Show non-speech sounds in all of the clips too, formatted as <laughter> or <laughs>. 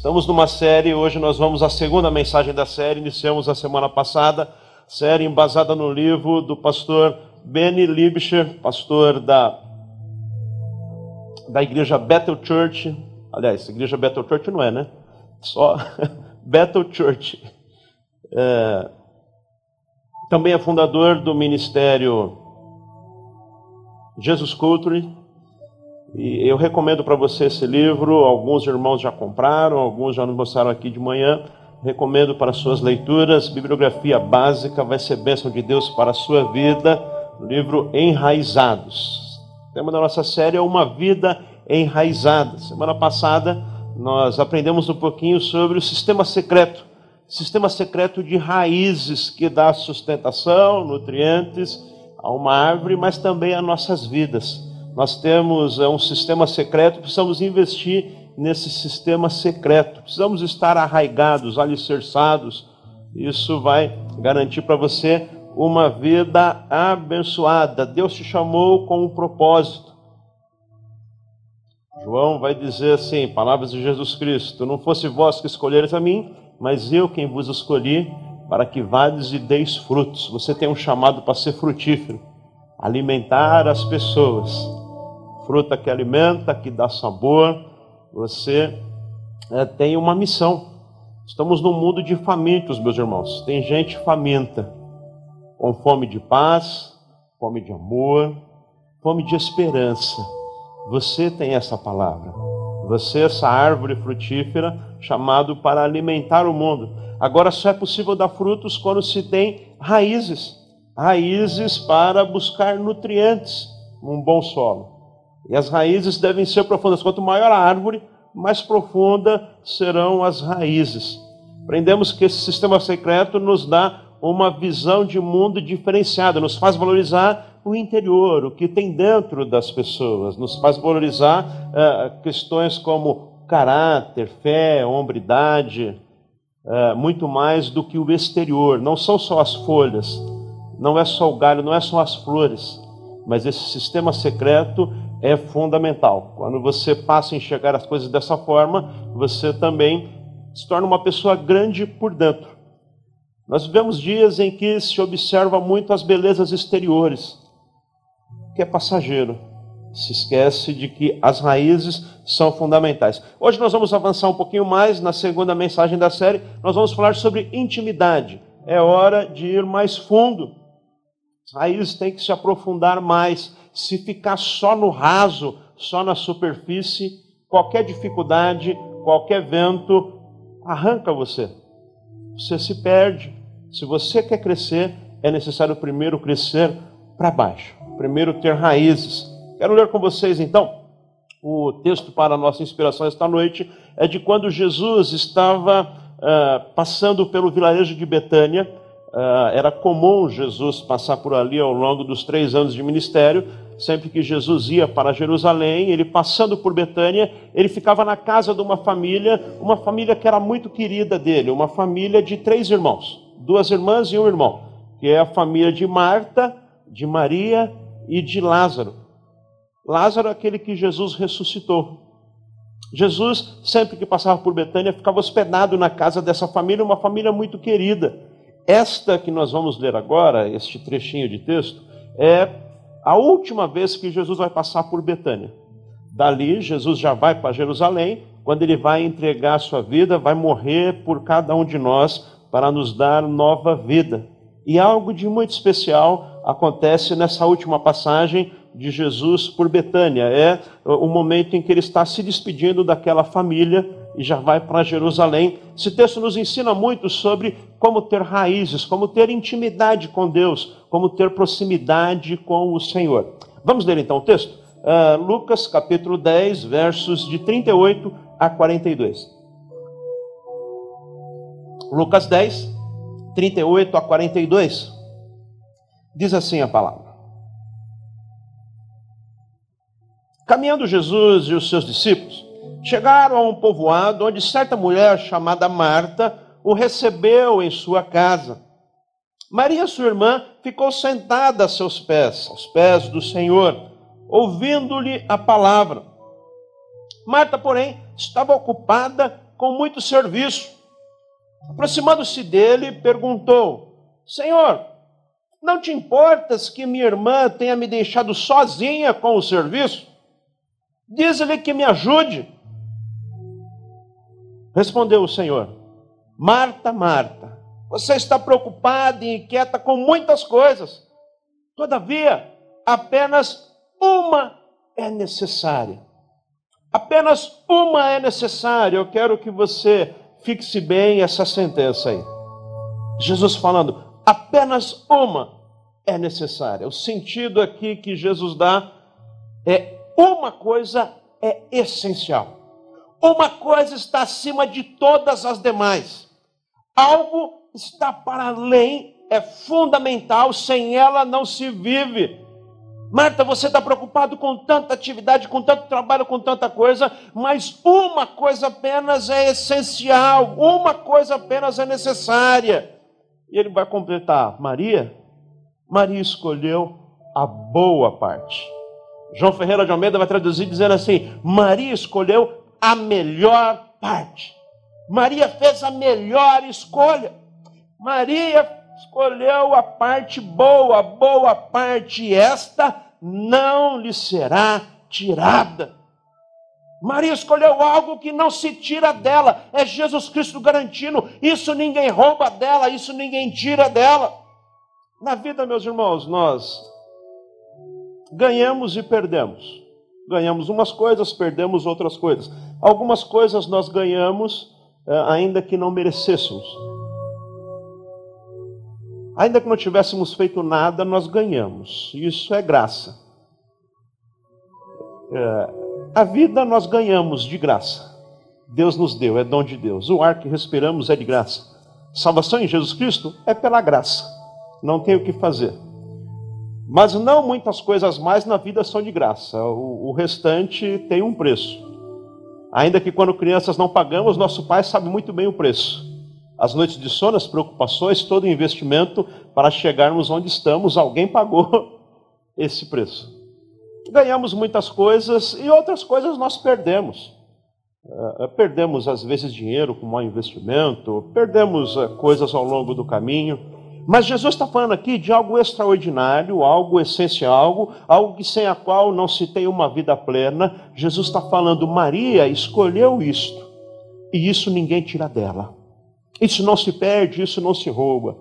Estamos numa série, hoje nós vamos à segunda mensagem da série, iniciamos a semana passada, série embasada no livro do pastor Benny Libscher, pastor da, da igreja Bethel Church. Aliás, igreja Bethel Church não é, né? Só <laughs> Bethel Church. É, também é fundador do ministério Jesus Culture, e eu recomendo para você esse livro. Alguns irmãos já compraram, alguns já nos mostraram aqui de manhã. Recomendo para suas leituras. Bibliografia básica vai ser bênção de Deus para a sua vida. O livro Enraizados. O tema da nossa série é Uma Vida Enraizada. Semana passada nós aprendemos um pouquinho sobre o sistema secreto sistema secreto de raízes que dá sustentação, nutrientes a uma árvore, mas também a nossas vidas. Nós temos é, um sistema secreto, precisamos investir nesse sistema secreto. Precisamos estar arraigados, alicerçados. Isso vai garantir para você uma vida abençoada. Deus te chamou com um propósito. João vai dizer assim, palavras de Jesus Cristo: Não fosse vós que escolheres a mim, mas eu quem vos escolhi para que vades e deis frutos. Você tem um chamado para ser frutífero, alimentar as pessoas fruta que alimenta, que dá sabor. Você é, tem uma missão. Estamos num mundo de famintos, meus irmãos. Tem gente faminta, com fome de paz, fome de amor, fome de esperança. Você tem essa palavra. Você, essa árvore frutífera, chamado para alimentar o mundo. Agora só é possível dar frutos quando se tem raízes raízes para buscar nutrientes num bom solo. E as raízes devem ser profundas. Quanto maior a árvore, mais profunda serão as raízes. Aprendemos que esse sistema secreto nos dá uma visão de mundo diferenciada, nos faz valorizar o interior, o que tem dentro das pessoas, nos faz valorizar uh, questões como caráter, fé, hombridade, uh, muito mais do que o exterior. Não são só as folhas, não é só o galho, não é só as flores, mas esse sistema secreto é fundamental. Quando você passa a enxergar as coisas dessa forma, você também se torna uma pessoa grande por dentro. Nós vivemos dias em que se observa muito as belezas exteriores, que é passageiro. Se esquece de que as raízes são fundamentais. Hoje nós vamos avançar um pouquinho mais na segunda mensagem da série. Nós vamos falar sobre intimidade. É hora de ir mais fundo. As raízes têm que se aprofundar mais se ficar só no raso, só na superfície, qualquer dificuldade, qualquer vento arranca você. Você se perde. Se você quer crescer, é necessário primeiro crescer para baixo, primeiro ter raízes. Quero ler com vocês então o texto para a nossa inspiração esta noite é de quando Jesus estava uh, passando pelo vilarejo de Betânia Uh, era comum Jesus passar por ali ao longo dos três anos de ministério. Sempre que Jesus ia para Jerusalém, ele passando por Betânia, ele ficava na casa de uma família, uma família que era muito querida dele, uma família de três irmãos, duas irmãs e um irmão, que é a família de Marta, de Maria e de Lázaro. Lázaro é aquele que Jesus ressuscitou. Jesus, sempre que passava por Betânia, ficava hospedado na casa dessa família, uma família muito querida. Esta que nós vamos ler agora, este trechinho de texto, é a última vez que Jesus vai passar por Betânia. Dali, Jesus já vai para Jerusalém, quando ele vai entregar a sua vida, vai morrer por cada um de nós para nos dar nova vida. E algo de muito especial acontece nessa última passagem de Jesus por Betânia. É o momento em que ele está se despedindo daquela família e já vai para Jerusalém. Esse texto nos ensina muito sobre como ter raízes, como ter intimidade com Deus, como ter proximidade com o Senhor. Vamos ler então o texto? Uh, Lucas capítulo 10, versos de 38 a 42. Lucas 10, 38 a 42. Diz assim a palavra. Caminhando Jesus e os seus discípulos, chegaram a um povoado onde certa mulher chamada Marta o recebeu em sua casa. Maria, sua irmã, ficou sentada a seus pés, aos pés do Senhor, ouvindo-lhe a palavra. Marta, porém, estava ocupada com muito serviço. Aproximando-se dele, perguntou: Senhor, não te importas que minha irmã tenha me deixado sozinha com o serviço? Diz-lhe que me ajude. Respondeu o Senhor: Marta, Marta, você está preocupada e inquieta com muitas coisas. Todavia, apenas uma é necessária. Apenas uma é necessária. Eu quero que você fixe bem essa sentença aí. Jesus falando, apenas uma é necessária. O sentido aqui que Jesus dá é uma coisa é essencial. Uma coisa está acima de todas as demais. Algo está para além, é fundamental, sem ela não se vive. Marta, você está preocupado com tanta atividade, com tanto trabalho, com tanta coisa, mas uma coisa apenas é essencial, uma coisa apenas é necessária. E ele vai completar: Maria, Maria escolheu a boa parte. João Ferreira de Almeida vai traduzir dizendo assim: Maria escolheu a melhor parte. Maria fez a melhor escolha. Maria escolheu a parte boa, boa parte, esta não lhe será tirada. Maria escolheu algo que não se tira dela, é Jesus Cristo garantindo, isso ninguém rouba dela, isso ninguém tira dela. Na vida, meus irmãos, nós ganhamos e perdemos. Ganhamos umas coisas, perdemos outras coisas. Algumas coisas nós ganhamos, eh, ainda que não merecêssemos. Ainda que não tivéssemos feito nada, nós ganhamos. Isso é graça. É, a vida nós ganhamos de graça. Deus nos deu, é dom de Deus. O ar que respiramos é de graça. Salvação em Jesus Cristo é pela graça. Não tem o que fazer. Mas não muitas coisas mais na vida são de graça. O, o restante tem um preço. Ainda que quando crianças não pagamos, nosso pai sabe muito bem o preço as noites de sono, as preocupações, todo o investimento para chegarmos onde estamos, alguém pagou <laughs> esse preço. Ganhamos muitas coisas e outras coisas nós perdemos. Uh, perdemos, às vezes, dinheiro com mau investimento, perdemos uh, coisas ao longo do caminho. Mas Jesus está falando aqui de algo extraordinário, algo essencial, algo, algo que sem a qual não se tem uma vida plena. Jesus está falando, Maria escolheu isto, e isso ninguém tira dela. Isso não se perde, isso não se rouba.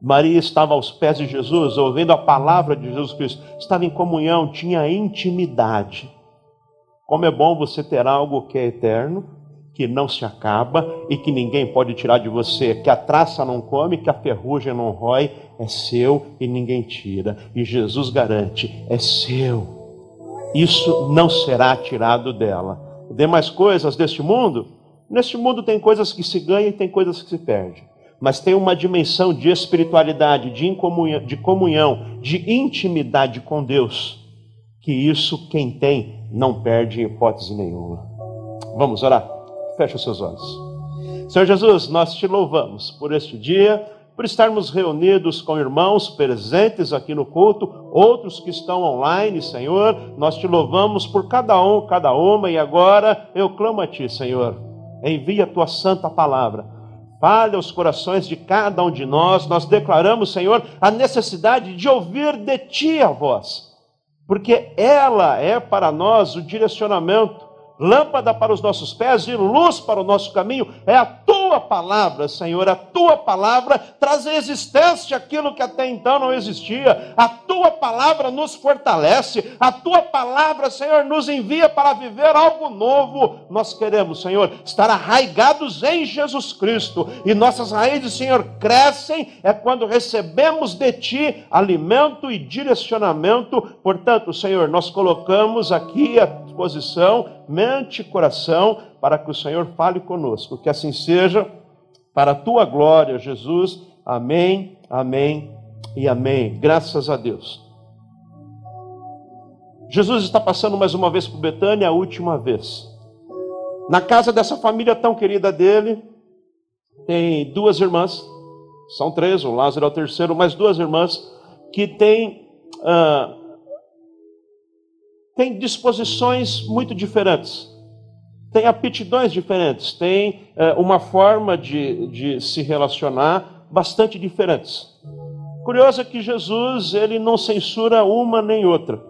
Maria estava aos pés de Jesus, ouvindo a palavra de Jesus Cristo, estava em comunhão, tinha intimidade. Como é bom você ter algo que é eterno, que não se acaba e que ninguém pode tirar de você, que a traça não come, que a ferrugem não rói, é seu e ninguém tira. E Jesus garante: é seu. Isso não será tirado dela. Demais coisas deste mundo Neste mundo tem coisas que se ganham e tem coisas que se perdem. Mas tem uma dimensão de espiritualidade, de comunhão, de, comunhão, de intimidade com Deus, que isso quem tem não perde em hipótese nenhuma. Vamos orar? Feche os seus olhos. Senhor Jesus, nós te louvamos por este dia, por estarmos reunidos com irmãos presentes aqui no culto, outros que estão online, Senhor. Nós te louvamos por cada um, cada uma, e agora eu clamo a Ti, Senhor envia a tua santa palavra. Fale aos corações de cada um de nós. Nós declaramos, Senhor, a necessidade de ouvir de ti a voz, porque ela é para nós o direcionamento, lâmpada para os nossos pés e luz para o nosso caminho. É a tua palavra, Senhor, a tua palavra traz à existência aquilo que até então não existia. A tua palavra nos fortalece, a tua palavra, Senhor, nos envia para viver algo novo. Nós queremos, Senhor, estar arraigados em Jesus Cristo e nossas raízes, Senhor, crescem é quando recebemos de ti alimento e direcionamento. Portanto, Senhor, nós colocamos aqui à disposição mente coração para que o Senhor fale conosco. Que assim seja, para a tua glória, Jesus. Amém, amém e amém. Graças a Deus. Jesus está passando mais uma vez por Betânia, a última vez. Na casa dessa família tão querida dele, tem duas irmãs, são três, o Lázaro é o terceiro, mas duas irmãs que têm, uh, têm disposições muito diferentes. têm aptidões diferentes, têm é, uma forma de, de se relacionar bastante diferentes. Curioso é que Jesus ele não censura uma nem outra.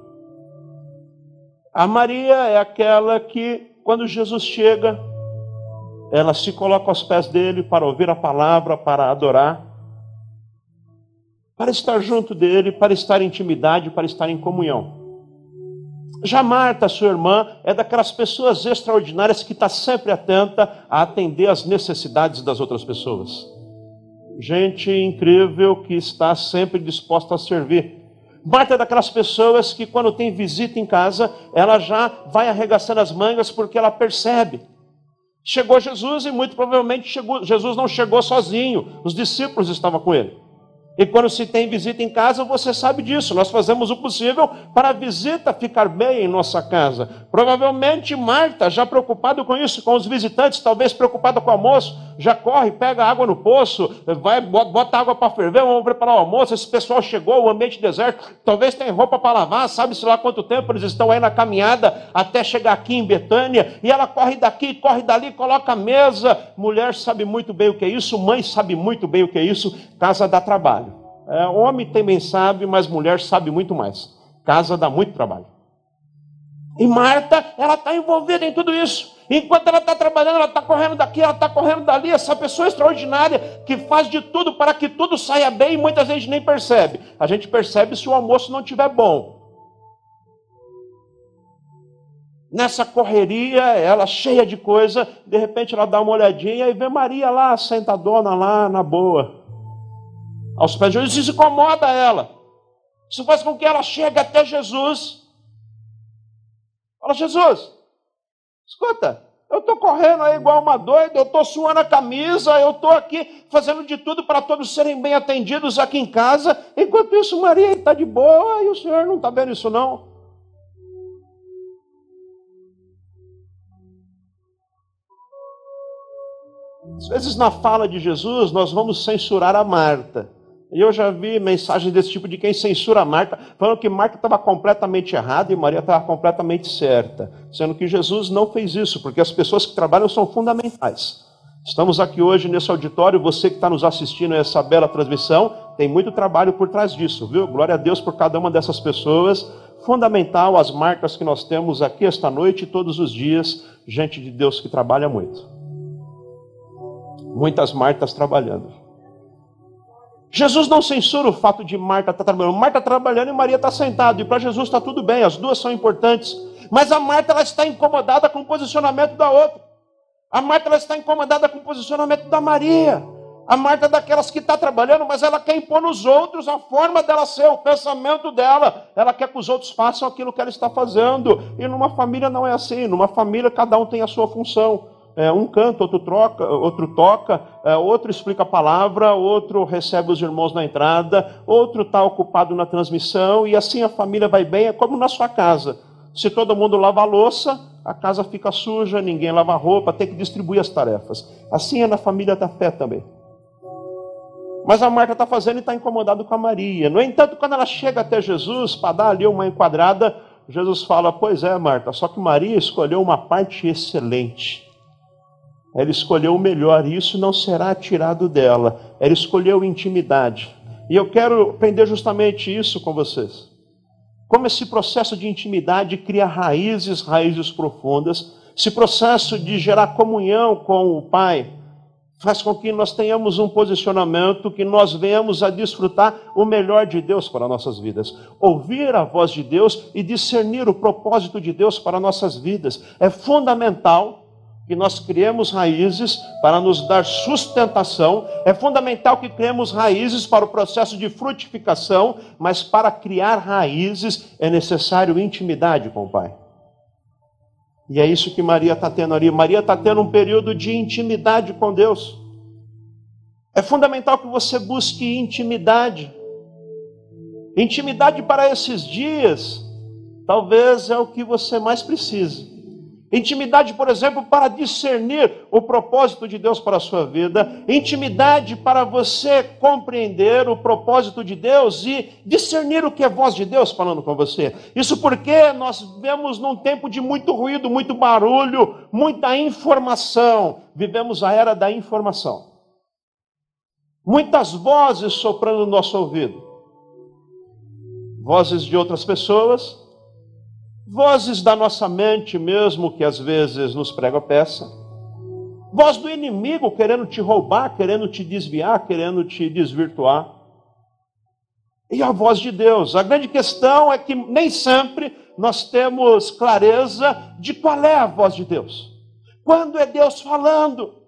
A Maria é aquela que, quando Jesus chega, ela se coloca aos pés dele para ouvir a palavra, para adorar, para estar junto dele, para estar em intimidade, para estar em comunhão. Já Marta, sua irmã, é daquelas pessoas extraordinárias que está sempre atenta a atender às necessidades das outras pessoas. Gente incrível que está sempre disposta a servir. Marta é daquelas pessoas que, quando tem visita em casa, ela já vai arregaçando as mangas porque ela percebe Chegou Jesus e muito provavelmente chegou, Jesus não chegou sozinho, os discípulos estavam com ele. E quando se tem visita em casa, você sabe disso. Nós fazemos o possível para a visita ficar bem em nossa casa. Provavelmente Marta, já preocupada com isso, com os visitantes, talvez preocupada com o almoço, já corre, pega água no poço, vai, bota água para ferver, vamos preparar o almoço. Esse pessoal chegou, o ambiente deserto, talvez tem roupa para lavar, sabe-se lá quanto tempo eles estão aí na caminhada até chegar aqui em Betânia. E ela corre daqui, corre dali, coloca a mesa. Mulher sabe muito bem o que é isso, mãe sabe muito bem o que é isso, casa dá trabalho. É, homem também sabe, mas mulher sabe muito mais. Casa dá muito trabalho. E Marta, ela está envolvida em tudo isso. Enquanto ela está trabalhando, ela está correndo daqui, ela está correndo dali. Essa pessoa extraordinária que faz de tudo para que tudo saia bem e muita gente nem percebe. A gente percebe se o almoço não estiver bom. Nessa correria, ela cheia de coisa, de repente ela dá uma olhadinha e vê Maria lá, sentadona lá, na boa aos pés de Jesus, isso incomoda ela. Isso faz com que ela chegue até Jesus. Fala, Jesus, escuta, eu estou correndo aí igual uma doida, eu estou suando a camisa, eu estou aqui fazendo de tudo para todos serem bem atendidos aqui em casa. Enquanto isso, Maria está de boa e o Senhor não está vendo isso não. Às vezes, na fala de Jesus, nós vamos censurar a Marta. E eu já vi mensagens desse tipo de quem censura Marta, falando que Marta estava completamente errada e Maria estava completamente certa. Sendo que Jesus não fez isso, porque as pessoas que trabalham são fundamentais. Estamos aqui hoje nesse auditório, você que está nos assistindo a essa bela transmissão, tem muito trabalho por trás disso, viu? Glória a Deus por cada uma dessas pessoas. Fundamental as marcas que nós temos aqui esta noite e todos os dias, gente de Deus que trabalha muito. Muitas Martas trabalhando. Jesus não censura o fato de Marta estar tá trabalhando. Marta está trabalhando e Maria está sentada. E para Jesus está tudo bem, as duas são importantes. Mas a Marta ela está incomodada com o posicionamento da outra. A Marta ela está incomodada com o posicionamento da Maria. A Marta é daquelas que está trabalhando, mas ela quer impor nos outros a forma dela ser, o pensamento dela. Ela quer que os outros façam aquilo que ela está fazendo. E numa família não é assim. Numa família cada um tem a sua função. É, um canta, outro, troca, outro toca, é, outro explica a palavra, outro recebe os irmãos na entrada, outro está ocupado na transmissão, e assim a família vai bem, é como na sua casa. Se todo mundo lava a louça, a casa fica suja, ninguém lava a roupa, tem que distribuir as tarefas. Assim é na família da fé também. Mas a Marta está fazendo e está incomodado com a Maria. No entanto, quando ela chega até Jesus para dar ali uma enquadrada, Jesus fala: Pois é, Marta, só que Maria escolheu uma parte excelente ela escolheu o melhor e isso não será tirado dela. Ela escolheu intimidade. E eu quero aprender justamente isso com vocês. Como esse processo de intimidade cria raízes, raízes profundas. Esse processo de gerar comunhão com o Pai faz com que nós tenhamos um posicionamento que nós venhamos a desfrutar o melhor de Deus para nossas vidas. Ouvir a voz de Deus e discernir o propósito de Deus para nossas vidas é fundamental que nós criemos raízes para nos dar sustentação. É fundamental que criemos raízes para o processo de frutificação, mas para criar raízes é necessário intimidade com o Pai. E é isso que Maria está tendo ali. Maria está tendo um período de intimidade com Deus. É fundamental que você busque intimidade. Intimidade para esses dias, talvez é o que você mais precisa. Intimidade, por exemplo, para discernir o propósito de Deus para a sua vida. Intimidade para você compreender o propósito de Deus e discernir o que é voz de Deus falando com você. Isso porque nós vivemos num tempo de muito ruído, muito barulho, muita informação. Vivemos a era da informação. Muitas vozes soprando no nosso ouvido. Vozes de outras pessoas, vozes da nossa mente mesmo, que às vezes nos prega peça, voz do inimigo querendo te roubar, querendo te desviar, querendo te desvirtuar, e a voz de Deus. A grande questão é que nem sempre nós temos clareza de qual é a voz de Deus. Quando é Deus falando?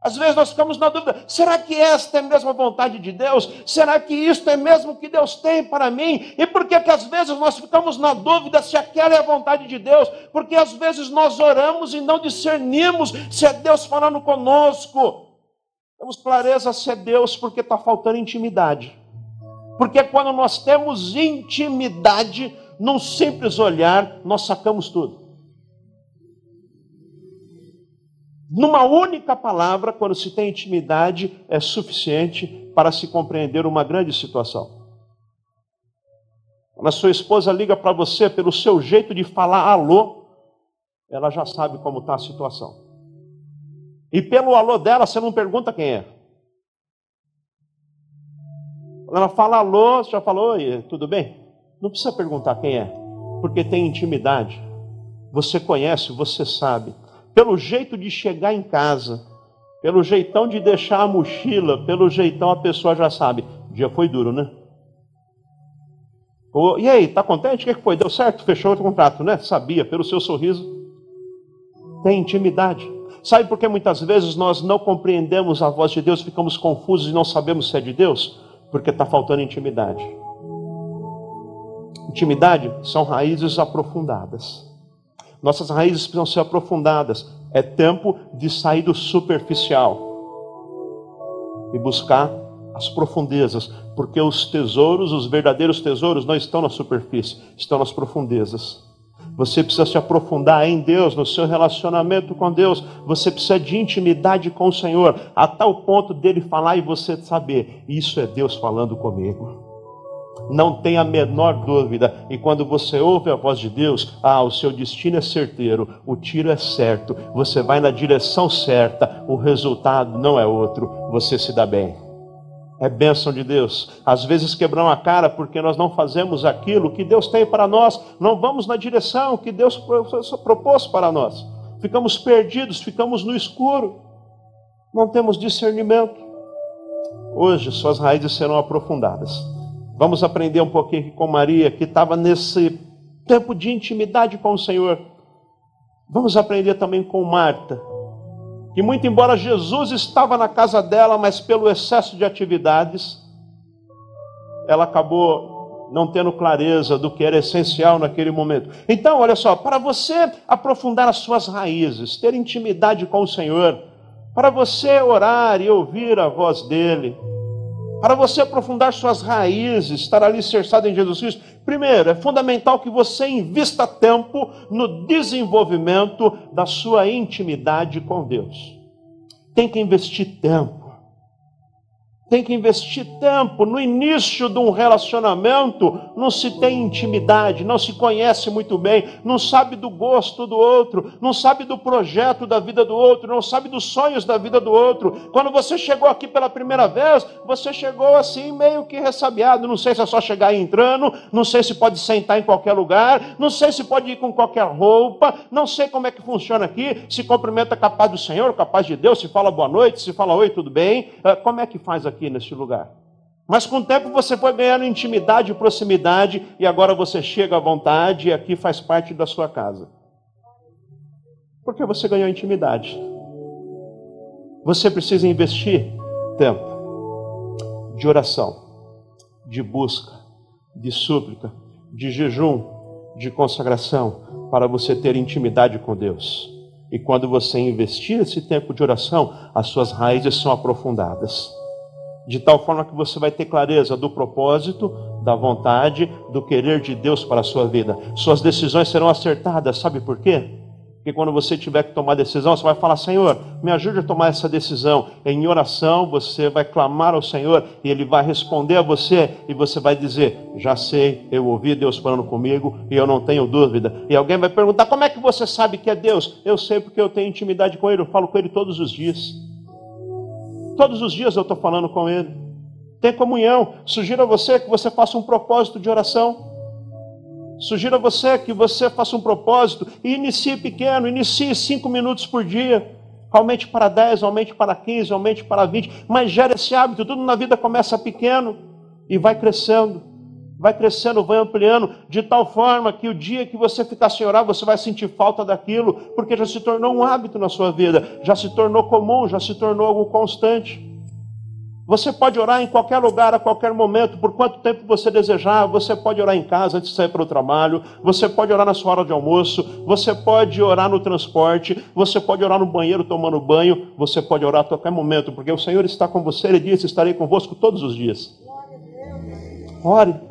Às vezes nós ficamos na dúvida: será que esta é mesmo a vontade de Deus? Será que isto é mesmo o que Deus tem para mim? E por que, às vezes nós ficamos na dúvida se aquela é a vontade de Deus? Porque às vezes nós oramos e não discernimos se é Deus falando conosco. Temos clareza se é Deus porque está faltando intimidade. Porque quando nós temos intimidade, num simples olhar, nós sacamos tudo. Numa única palavra, quando se tem intimidade, é suficiente para se compreender uma grande situação. Quando a sua esposa liga para você pelo seu jeito de falar alô, ela já sabe como está a situação. E pelo alô dela, você não pergunta quem é. Quando ela fala alô, você já falou, oi, tudo bem? Não precisa perguntar quem é, porque tem intimidade. Você conhece, você sabe pelo jeito de chegar em casa, pelo jeitão de deixar a mochila, pelo jeitão a pessoa já sabe. O dia foi duro, né? e aí, tá contente? O que foi? Deu certo? Fechou o contrato, né? Sabia, pelo seu sorriso. Tem intimidade. Sabe por que muitas vezes nós não compreendemos a voz de Deus, ficamos confusos e não sabemos se é de Deus? Porque está faltando intimidade. Intimidade são raízes aprofundadas. Nossas raízes precisam ser aprofundadas. É tempo de sair do superficial e buscar as profundezas, porque os tesouros, os verdadeiros tesouros, não estão na superfície, estão nas profundezas. Você precisa se aprofundar em Deus, no seu relacionamento com Deus. Você precisa de intimidade com o Senhor, a tal ponto dele falar e você saber: Isso é Deus falando comigo não tem a menor dúvida. E quando você ouve a voz de Deus, ah, o seu destino é certeiro, o tiro é certo, você vai na direção certa, o resultado não é outro, você se dá bem. É bênção de Deus. Às vezes quebramos a cara porque nós não fazemos aquilo que Deus tem para nós, não vamos na direção que Deus propôs para nós. Ficamos perdidos, ficamos no escuro, não temos discernimento. Hoje suas raízes serão aprofundadas Vamos aprender um pouquinho com Maria, que estava nesse tempo de intimidade com o Senhor. Vamos aprender também com Marta, que muito embora Jesus estava na casa dela, mas pelo excesso de atividades, ela acabou não tendo clareza do que era essencial naquele momento. Então, olha só, para você aprofundar as suas raízes, ter intimidade com o Senhor, para você orar e ouvir a voz dele, para você aprofundar suas raízes, estar alicerçado em Jesus Cristo, primeiro, é fundamental que você invista tempo no desenvolvimento da sua intimidade com Deus. Tem que investir tempo tem que investir tempo. No início de um relacionamento, não se tem intimidade, não se conhece muito bem, não sabe do gosto do outro, não sabe do projeto da vida do outro, não sabe dos sonhos da vida do outro. Quando você chegou aqui pela primeira vez, você chegou assim, meio que ressabiado. Não sei se é só chegar entrando, não sei se pode sentar em qualquer lugar, não sei se pode ir com qualquer roupa, não sei como é que funciona aqui. Se cumprimenta capaz do Senhor, capaz de Deus, se fala boa noite, se fala oi, tudo bem. Ah, como é que faz aqui? Aqui neste lugar. Mas com o tempo você foi ganhando intimidade e proximidade, e agora você chega à vontade e aqui faz parte da sua casa. Porque você ganhou intimidade. Você precisa investir tempo de oração, de busca, de súplica, de jejum, de consagração, para você ter intimidade com Deus. E quando você investir esse tempo de oração, as suas raízes são aprofundadas de tal forma que você vai ter clareza do propósito, da vontade, do querer de Deus para a sua vida. Suas decisões serão acertadas, sabe por quê? Porque que quando você tiver que tomar decisão, você vai falar: Senhor, me ajude a tomar essa decisão. Em oração, você vai clamar ao Senhor e Ele vai responder a você e você vai dizer: Já sei, eu ouvi Deus falando comigo e eu não tenho dúvida. E alguém vai perguntar: Como é que você sabe que é Deus? Eu sei porque eu tenho intimidade com Ele, eu falo com Ele todos os dias. Todos os dias eu estou falando com Ele. Tem comunhão. Sugiro a você que você faça um propósito de oração. Sugiro a você que você faça um propósito e inicie pequeno, inicie cinco minutos por dia. Aumente para 10, aumente para 15, aumente para 20, mas gere esse hábito. Tudo na vida começa pequeno e vai crescendo, vai crescendo, vai ampliando, de tal forma que o dia que você ficar sem orar, você vai sentir falta daquilo, porque já se tornou um hábito na sua vida, já se tornou comum, já se tornou algo constante. Você pode orar em qualquer lugar, a qualquer momento, por quanto tempo você desejar. Você pode orar em casa antes de sair para o trabalho. Você pode orar na sua hora de almoço. Você pode orar no transporte. Você pode orar no banheiro tomando banho. Você pode orar a qualquer momento, porque o Senhor está com você. Ele disse: Estarei convosco todos os dias. Ore.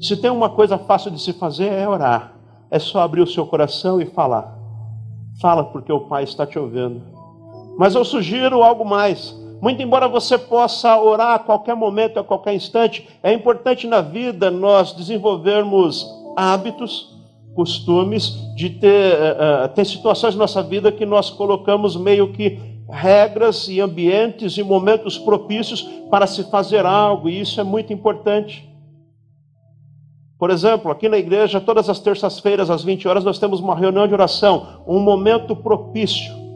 Se tem uma coisa fácil de se fazer, é orar. É só abrir o seu coração e falar. Fala, porque o Pai está te ouvindo. Mas eu sugiro algo mais. Muito embora você possa orar a qualquer momento, a qualquer instante, é importante na vida nós desenvolvermos hábitos, costumes, de ter, uh, ter situações na nossa vida que nós colocamos meio que regras e ambientes e momentos propícios para se fazer algo, e isso é muito importante. Por exemplo, aqui na igreja, todas as terças-feiras, às 20 horas, nós temos uma reunião de oração, um momento propício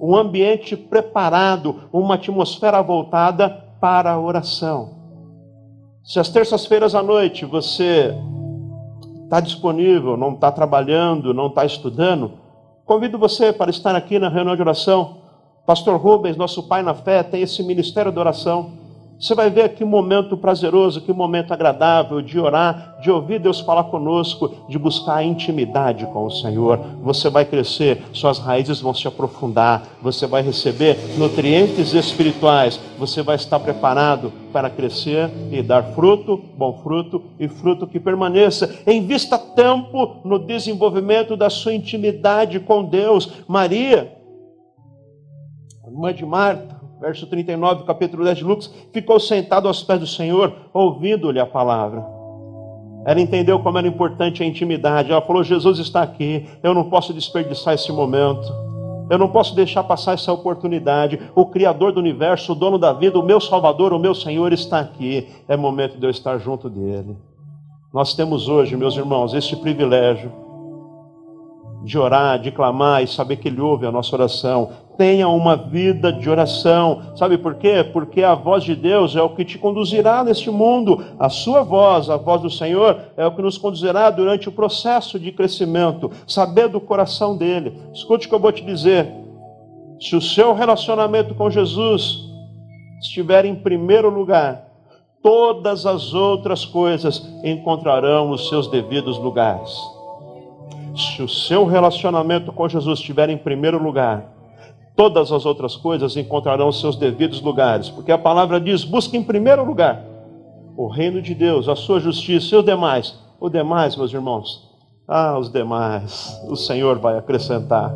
um ambiente preparado, uma atmosfera voltada para a oração. Se às terças-feiras à noite você está disponível, não está trabalhando, não está estudando, convido você para estar aqui na reunião de oração. Pastor Rubens, nosso pai na fé, tem esse ministério de oração. Você vai ver que momento prazeroso, que momento agradável de orar, de ouvir Deus falar conosco, de buscar intimidade com o Senhor. Você vai crescer, suas raízes vão se aprofundar, você vai receber nutrientes espirituais, você vai estar preparado para crescer e dar fruto, bom fruto e fruto que permaneça. Invista tempo no desenvolvimento da sua intimidade com Deus. Maria, irmã de Marta, verso 39, capítulo 10 de Lucas, ficou sentado aos pés do Senhor, ouvindo-lhe a palavra. Ela entendeu como era importante a intimidade. Ela falou: Jesus está aqui, eu não posso desperdiçar esse momento. Eu não posso deixar passar essa oportunidade. O Criador do universo, o dono da vida, o meu Salvador, o meu Senhor está aqui. É momento de eu estar junto dele. Nós temos hoje, meus irmãos, este privilégio de orar, de clamar e saber que Ele ouve a nossa oração. Tenha uma vida de oração. Sabe por quê? Porque a voz de Deus é o que te conduzirá neste mundo. A sua voz, a voz do Senhor, é o que nos conduzirá durante o processo de crescimento. Saber do coração dele. Escute o que eu vou te dizer. Se o seu relacionamento com Jesus estiver em primeiro lugar, todas as outras coisas encontrarão os seus devidos lugares. Se o seu relacionamento com Jesus estiver em primeiro lugar, todas as outras coisas encontrarão seus devidos lugares, porque a palavra diz: busque em primeiro lugar o reino de Deus, a sua justiça e o demais. O demais, meus irmãos, ah, os demais, o Senhor vai acrescentar.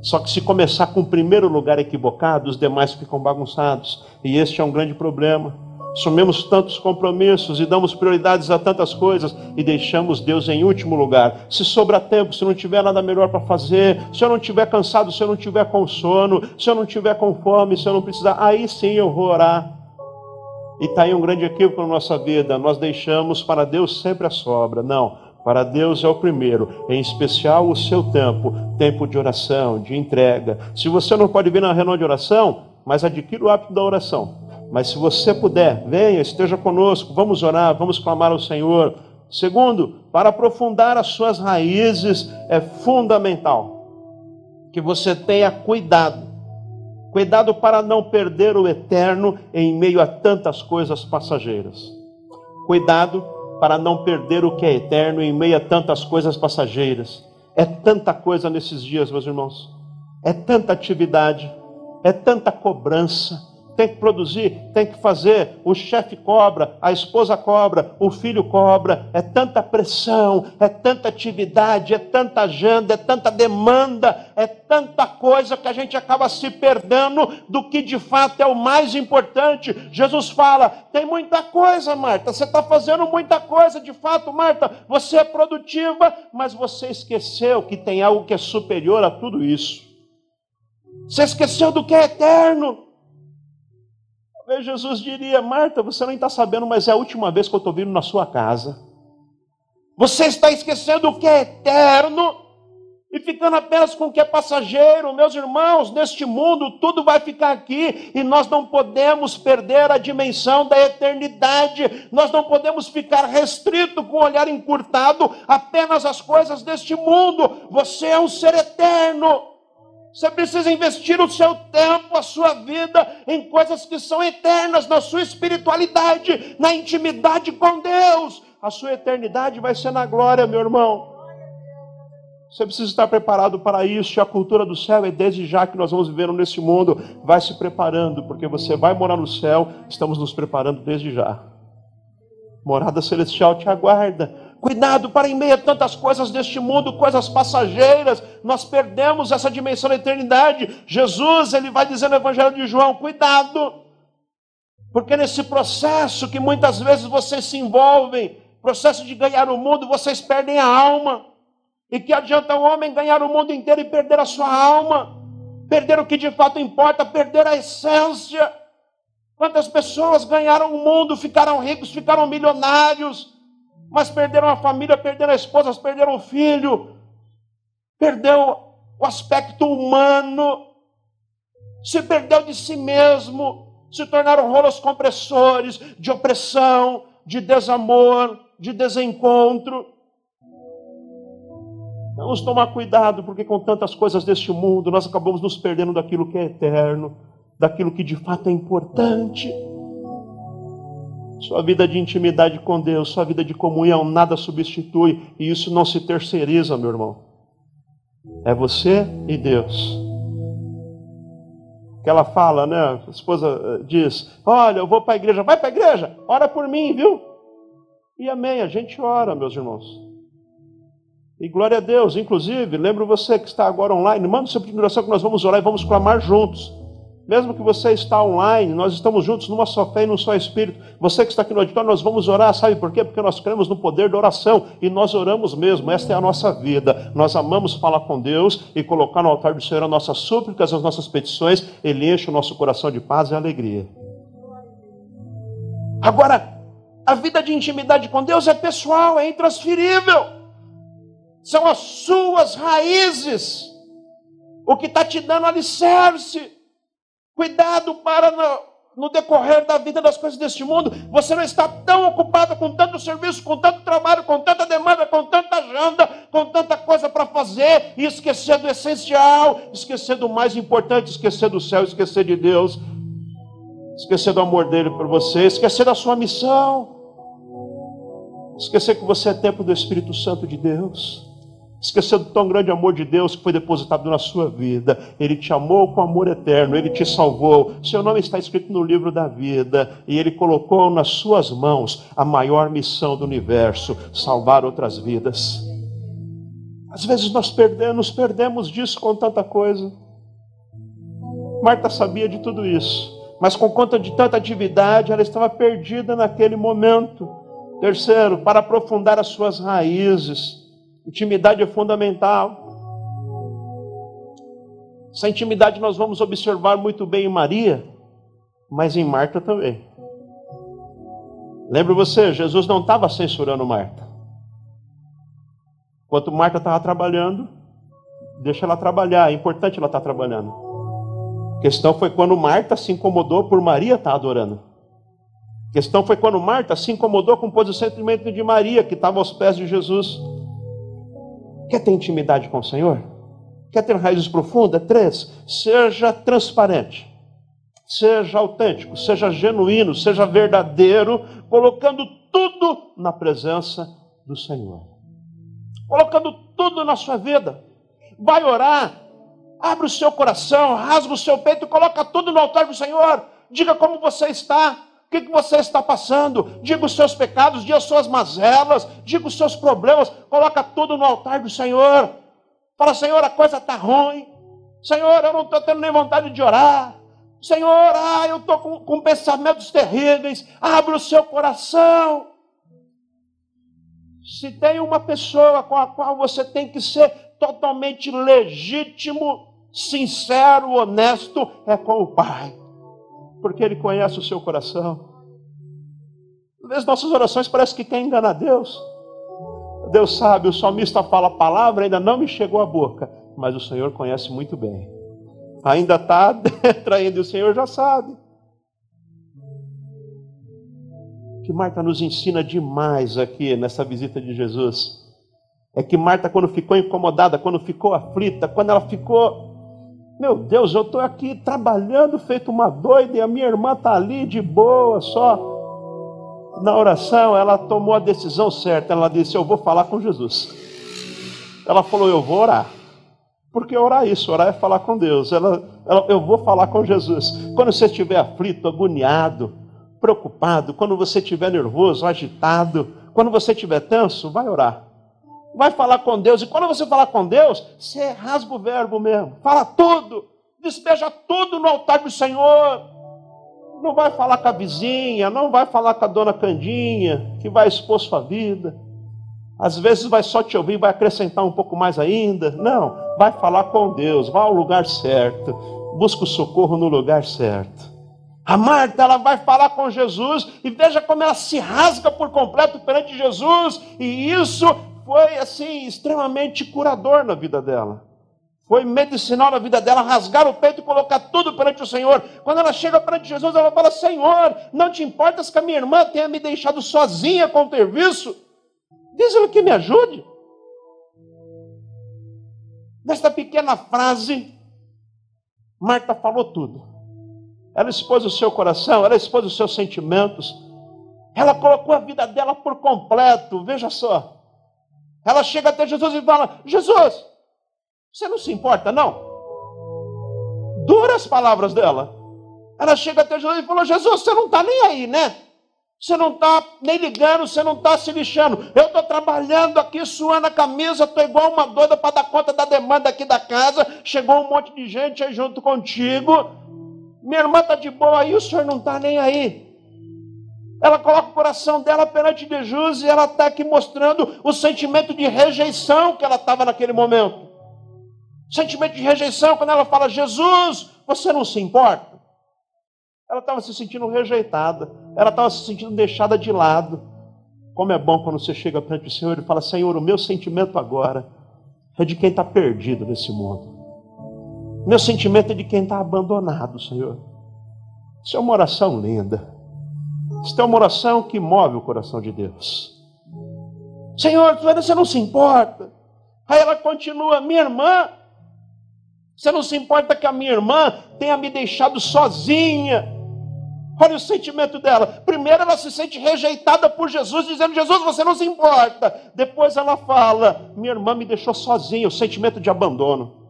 Só que se começar com o primeiro lugar equivocado, os demais ficam bagunçados, e este é um grande problema. Assumimos tantos compromissos e damos prioridades a tantas coisas e deixamos Deus em último lugar. Se sobra tempo, se não tiver nada melhor para fazer, se eu não estiver cansado, se eu não tiver com sono, se eu não tiver com fome, se eu não precisar, aí sim eu vou orar. E está aí um grande equívoco na nossa vida. Nós deixamos para Deus sempre a sobra. Não, para Deus é o primeiro, em especial o seu tempo, tempo de oração, de entrega. Se você não pode vir na reunião de oração, mas adquira o hábito da oração. Mas se você puder, venha, esteja conosco, vamos orar, vamos clamar ao Senhor. Segundo, para aprofundar as suas raízes é fundamental que você tenha cuidado. Cuidado para não perder o eterno em meio a tantas coisas passageiras. Cuidado para não perder o que é eterno em meio a tantas coisas passageiras. É tanta coisa nesses dias, meus irmãos. É tanta atividade, é tanta cobrança, tem que produzir, tem que fazer, o chefe cobra, a esposa cobra, o filho cobra, é tanta pressão, é tanta atividade, é tanta agenda, é tanta demanda, é tanta coisa que a gente acaba se perdendo do que de fato é o mais importante. Jesus fala: tem muita coisa, Marta, você está fazendo muita coisa, de fato, Marta, você é produtiva, mas você esqueceu que tem algo que é superior a tudo isso. Você esqueceu do que é eterno. Jesus diria: Marta, você não está sabendo, mas é a última vez que eu estou vindo na sua casa. Você está esquecendo o que é eterno e ficando apenas com o que é passageiro. Meus irmãos, neste mundo tudo vai ficar aqui e nós não podemos perder a dimensão da eternidade. Nós não podemos ficar restrito com o olhar encurtado apenas às coisas deste mundo. Você é um ser eterno. Você precisa investir o seu tempo, a sua vida em coisas que são eternas, na sua espiritualidade, na intimidade com Deus. A sua eternidade vai ser na glória, meu irmão. Você precisa estar preparado para isso. E a cultura do céu é desde já que nós vamos viver nesse mundo. Vai se preparando, porque você vai morar no céu. Estamos nos preparando desde já. Morada celestial te aguarda. Cuidado para em meio a tantas coisas deste mundo, coisas passageiras, nós perdemos essa dimensão da eternidade. Jesus, ele vai dizer no Evangelho de João: cuidado, porque nesse processo que muitas vezes vocês se envolvem, processo de ganhar o mundo, vocês perdem a alma. E que adianta o homem ganhar o mundo inteiro e perder a sua alma? Perder o que de fato importa, perder a essência. Quantas pessoas ganharam o mundo, ficaram ricos, ficaram milionários, mas perderam a família, perderam a esposa, perderam o filho, perdeu o aspecto humano, se perdeu de si mesmo, se tornaram rolos compressores de opressão, de desamor, de desencontro. Vamos tomar cuidado, porque com tantas coisas deste mundo, nós acabamos nos perdendo daquilo que é eterno, daquilo que de fato é importante. Sua vida de intimidade com Deus, sua vida de comunhão, nada substitui, e isso não se terceiriza, meu irmão. É você e Deus. Que ela fala, né? A esposa eh, diz: Olha, eu vou para a igreja, vai para a igreja, ora por mim, viu? E amém, a gente ora, meus irmãos. E glória a Deus, inclusive, lembro você que está agora online, manda o seu pedido de oração que nós vamos orar e vamos clamar juntos. Mesmo que você está online, nós estamos juntos numa só fé e num só espírito. Você que está aqui no auditório, nós vamos orar, sabe por quê? Porque nós cremos no poder da oração e nós oramos mesmo. Esta é a nossa vida. Nós amamos falar com Deus e colocar no altar do Senhor as nossas súplicas, as nossas petições. Ele enche o nosso coração de paz e alegria. Agora, a vida de intimidade com Deus é pessoal, é intransferível. São as suas raízes. O que está te dando alicerce. Cuidado para no, no, decorrer da vida das coisas deste mundo, você não está tão ocupado com tanto serviço, com tanto trabalho, com tanta demanda, com tanta agenda, com tanta coisa para fazer, e esquecer do essencial, esquecer do mais importante, esquecer do céu, esquecer de Deus, esquecer do amor dele por você, esquecer da sua missão, esquecer que você é templo do Espírito Santo de Deus. Esquecendo do tão grande amor de Deus que foi depositado na sua vida. Ele te amou com amor eterno, ele te salvou. Seu nome está escrito no livro da vida e ele colocou nas suas mãos a maior missão do universo: salvar outras vidas. Às vezes nós perdemos, perdemos disso com tanta coisa. Marta sabia de tudo isso, mas com conta de tanta atividade, ela estava perdida naquele momento. Terceiro, para aprofundar as suas raízes Intimidade é fundamental. Essa intimidade nós vamos observar muito bem em Maria, mas em Marta também. Lembra você, Jesus não estava censurando Marta. Enquanto Marta estava trabalhando, deixa ela trabalhar, é importante ela estar tá trabalhando. A questão foi quando Marta se incomodou por Maria estar tá adorando. A questão foi quando Marta se incomodou com o posicionamento de Maria, que estava aos pés de Jesus. Quer ter intimidade com o Senhor? Quer ter raízes profundas? Três, seja transparente, seja autêntico, seja genuíno, seja verdadeiro, colocando tudo na presença do Senhor. Colocando tudo na sua vida. Vai orar, abre o seu coração, rasga o seu peito e coloca tudo no altar do Senhor. Diga como você está. Que, que você está passando? Diga os seus pecados, diga as suas mazelas, diga os seus problemas, coloca tudo no altar do Senhor. Fala, Senhor, a coisa está ruim. Senhor, eu não estou tendo nem vontade de orar. Senhor, ah, eu estou com, com pensamentos terríveis. Abre o seu coração. Se tem uma pessoa com a qual você tem que ser totalmente legítimo, sincero, honesto, é com o Pai, porque Ele conhece o seu coração. Às vezes nossas orações parecem que quer enganar Deus. Deus sabe, o salmista fala a palavra, ainda não me chegou à boca, mas o Senhor conhece muito bem. Ainda <laughs> está traindo, o Senhor já sabe. que Marta nos ensina demais aqui nessa visita de Jesus é que Marta, quando ficou incomodada, quando ficou aflita, quando ela ficou, meu Deus, eu estou aqui trabalhando feito uma doida e a minha irmã está ali de boa só. Na oração, ela tomou a decisão certa. Ela disse: Eu vou falar com Jesus. Ela falou: Eu vou orar. Porque orar é isso, orar é falar com Deus. Ela, ela, eu vou falar com Jesus. Quando você estiver aflito, agoniado, preocupado, quando você estiver nervoso, agitado, quando você estiver tenso, vai orar. Vai falar com Deus. E quando você falar com Deus, você rasga o verbo mesmo. Fala tudo. Despeja tudo no altar do Senhor. Não vai falar com a vizinha, não vai falar com a dona Candinha, que vai expor sua vida. Às vezes vai só te ouvir, vai acrescentar um pouco mais ainda. Não, vai falar com Deus, vá ao lugar certo. Busca o socorro no lugar certo. A Marta, ela vai falar com Jesus e veja como ela se rasga por completo perante Jesus, e isso foi assim extremamente curador na vida dela. Foi medicinal na vida dela, rasgar o peito e colocar tudo perante o Senhor. Quando ela chega perante Jesus, ela fala: Senhor, não te importas que a minha irmã tenha me deixado sozinha com o serviço? Diz-lhe que me ajude. Nesta pequena frase, Marta falou tudo. Ela expôs o seu coração, ela expôs os seus sentimentos. Ela colocou a vida dela por completo. Veja só. Ela chega até Jesus e fala: Jesus, você não se importa, não? Duras palavras dela. Ela chega até Jesus e falou: Jesus, você não está nem aí, né? Você não está nem ligando, você não está se lixando. Eu estou trabalhando aqui, suando a camisa, estou igual uma doida para dar conta da demanda aqui da casa. Chegou um monte de gente aí junto contigo. Minha irmã está de boa aí, o senhor não está nem aí. Ela coloca o coração dela perante Jesus e ela está aqui mostrando o sentimento de rejeição que ela estava naquele momento. Sentimento de rejeição, quando ela fala, Jesus, você não se importa? Ela estava se sentindo rejeitada, ela estava se sentindo deixada de lado. Como é bom quando você chega perante o Senhor e fala, Senhor, o meu sentimento agora é de quem está perdido nesse mundo. Meu sentimento é de quem está abandonado, Senhor. Isso é uma oração linda. Isso é uma oração que move o coração de Deus. Senhor, você não se importa. Aí ela continua, minha irmã, você não se importa que a minha irmã tenha me deixado sozinha. Olha o sentimento dela. Primeiro ela se sente rejeitada por Jesus, dizendo: Jesus, você não se importa. Depois ela fala: Minha irmã me deixou sozinha. O sentimento de abandono.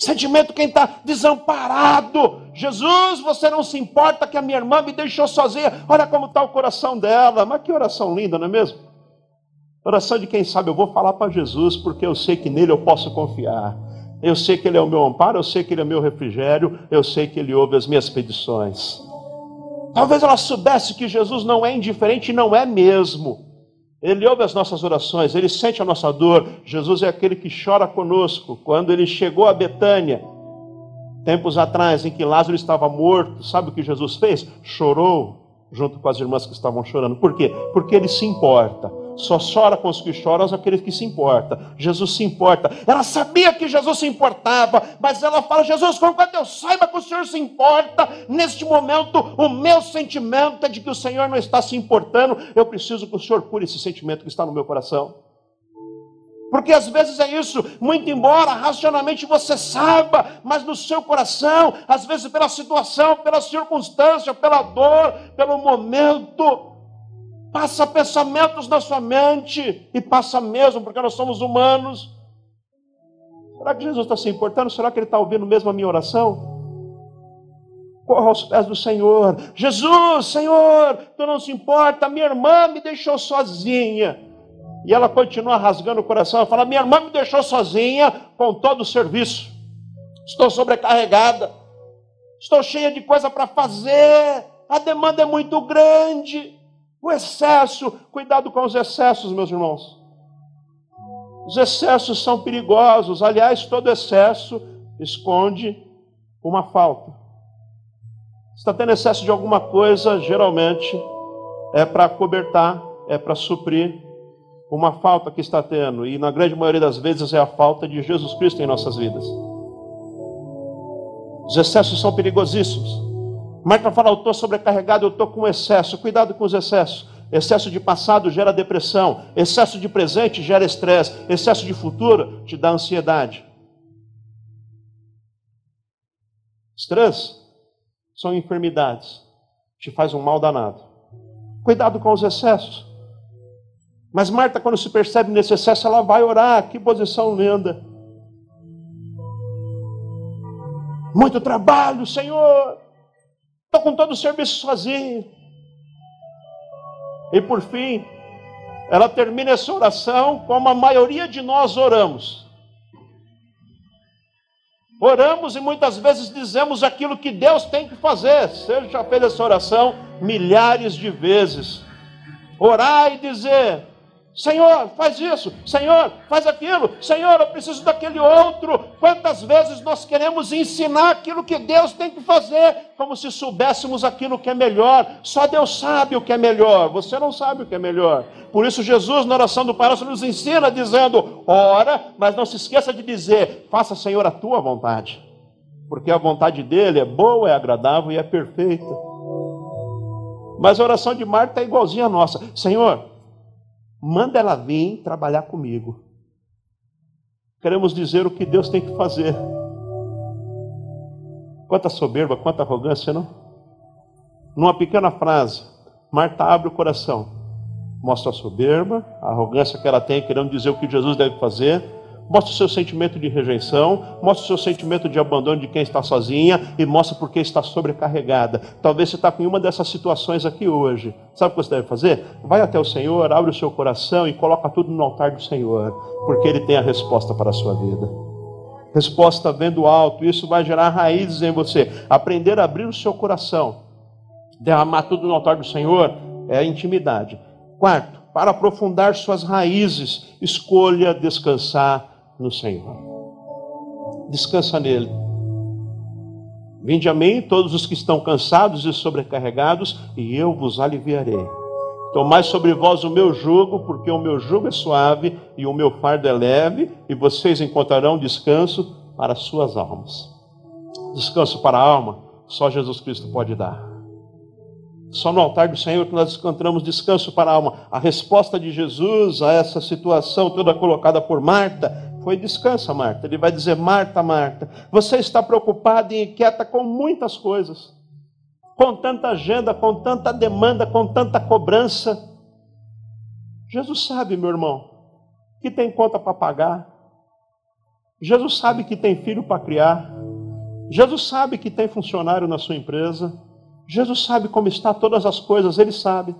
Sentimento quem está desamparado. Jesus, você não se importa que a minha irmã me deixou sozinha. Olha como está o coração dela. Mas que oração linda, não é mesmo? Oração de quem sabe, eu vou falar para Jesus, porque eu sei que nele eu posso confiar. Eu sei que ele é o meu amparo, eu sei que ele é o meu refrigério, eu sei que ele ouve as minhas petições. Talvez ela soubesse que Jesus não é indiferente, não é mesmo. Ele ouve as nossas orações, ele sente a nossa dor. Jesus é aquele que chora conosco. Quando ele chegou a Betânia, tempos atrás, em que Lázaro estava morto, sabe o que Jesus fez? Chorou junto com as irmãs que estavam chorando. Por quê? Porque ele se importa. Só chora com os que choram aqueles que se importam. Jesus se importa. Ela sabia que Jesus se importava, mas ela fala: Jesus, quando eu saiba que o Senhor se importa, neste momento o meu sentimento é de que o Senhor não está se importando. Eu preciso que o Senhor cure esse sentimento que está no meu coração. Porque às vezes é isso, muito embora racionalmente você saiba, mas no seu coração, às vezes pela situação, pela circunstância, pela dor, pelo momento, Passa pensamentos na sua mente, e passa mesmo, porque nós somos humanos. Será que Jesus está se importando? Será que Ele está ouvindo mesmo a minha oração? corra aos pés do Senhor. Jesus, Senhor, tu não se importa, minha irmã me deixou sozinha. E ela continua rasgando o coração, ela fala: Minha irmã me deixou sozinha com todo o serviço. Estou sobrecarregada. Estou cheia de coisa para fazer. A demanda é muito grande. O excesso, cuidado com os excessos, meus irmãos. Os excessos são perigosos. Aliás, todo excesso esconde uma falta. Está tendo excesso de alguma coisa, geralmente é para cobertar, é para suprir uma falta que está tendo. E na grande maioria das vezes é a falta de Jesus Cristo em nossas vidas. Os excessos são perigosíssimos. Marta fala: Eu estou sobrecarregado, eu estou com excesso. Cuidado com os excessos. Excesso de passado gera depressão, excesso de presente gera estresse, excesso de futuro te dá ansiedade. Estresse são enfermidades, te faz um mal danado. Cuidado com os excessos. Mas Marta, quando se percebe nesse excesso, ela vai orar. Que posição linda. Muito trabalho, Senhor. Estou com todo o serviço sozinho. E por fim, ela termina essa oração como a maioria de nós oramos. Oramos e muitas vezes dizemos aquilo que Deus tem que fazer. Você já fez essa oração milhares de vezes. Orar e dizer: Senhor, faz isso, Senhor, faz aquilo, Senhor, eu preciso daquele outro. Quantas vezes nós queremos ensinar aquilo que Deus tem que fazer, como se soubéssemos aquilo que é melhor. Só Deus sabe o que é melhor, você não sabe o que é melhor. Por isso, Jesus, na oração do Pai nos ensina dizendo: ora, mas não se esqueça de dizer: faça, Senhor, a tua vontade, porque a vontade dele é boa, é agradável e é perfeita. Mas a oração de Marta é igualzinha à nossa: Senhor, Manda ela vir trabalhar comigo. Queremos dizer o que Deus tem que fazer. Quanta soberba, quanta arrogância, não? Numa pequena frase, Marta abre o coração, mostra a soberba, a arrogância que ela tem, querendo dizer o que Jesus deve fazer, Mostra o seu sentimento de rejeição, mostra o seu sentimento de abandono de quem está sozinha e mostra porque está sobrecarregada. Talvez você está com uma dessas situações aqui hoje. Sabe o que você deve fazer? Vai até o Senhor, abre o seu coração e coloca tudo no altar do Senhor, porque Ele tem a resposta para a sua vida. Resposta vendo alto, isso vai gerar raízes em você. Aprender a abrir o seu coração, derramar tudo no altar do Senhor, é intimidade. Quarto, para aprofundar suas raízes, escolha descansar no Senhor. Descansa nele. Vinde a mim todos os que estão cansados e sobrecarregados, e eu vos aliviarei. Tomai sobre vós o meu jugo, porque o meu jugo é suave e o meu fardo é leve, e vocês encontrarão descanso para as suas almas. Descanso para a alma, só Jesus Cristo pode dar. Só no altar do Senhor que nós encontramos descanso para a alma. A resposta de Jesus a essa situação toda colocada por Marta foi descansa, Marta. Ele vai dizer: Marta, Marta, você está preocupada e inquieta com muitas coisas, com tanta agenda, com tanta demanda, com tanta cobrança. Jesus sabe, meu irmão, que tem conta para pagar. Jesus sabe que tem filho para criar. Jesus sabe que tem funcionário na sua empresa. Jesus sabe como está todas as coisas, ele sabe.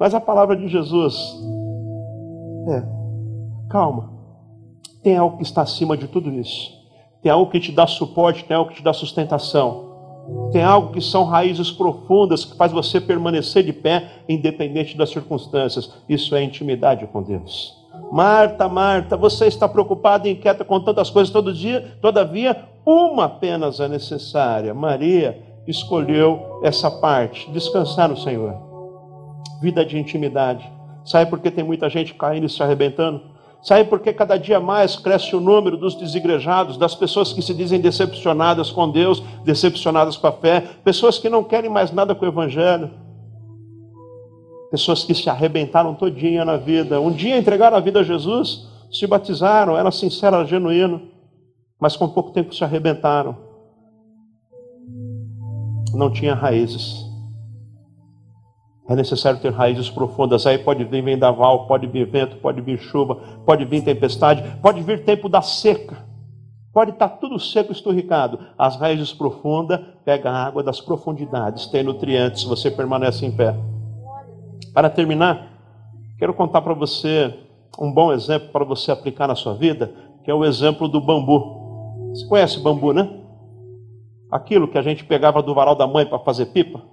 Mas a palavra de Jesus é: calma, tem algo que está acima de tudo isso. Tem algo que te dá suporte, tem algo que te dá sustentação. Tem algo que são raízes profundas que faz você permanecer de pé, independente das circunstâncias. Isso é intimidade com Deus. Marta, Marta, você está preocupada e inquieta com tantas coisas todo dia, todavia, uma apenas é necessária. Maria escolheu essa parte, descansar no Senhor. Vida de intimidade. Sabe por que tem muita gente caindo e se arrebentando? Sabe por que cada dia mais cresce o número dos desigrejados, das pessoas que se dizem decepcionadas com Deus, decepcionadas com a fé, pessoas que não querem mais nada com o Evangelho, pessoas que se arrebentaram todinha na vida. Um dia entregaram a vida a Jesus, se batizaram, era sincero, era genuíno, mas com pouco tempo se arrebentaram. Não tinha raízes. É necessário ter raízes profundas. Aí pode vir vendaval, pode vir vento, pode vir chuva, pode vir tempestade, pode vir tempo da seca. Pode estar tudo seco, esturricado. As raízes profundas pegam a água das profundidades, tem nutrientes, você permanece em pé. Para terminar, quero contar para você um bom exemplo para você aplicar na sua vida, que é o exemplo do bambu. Você conhece bambu, né? Aquilo que a gente pegava do varal da mãe para fazer pipa,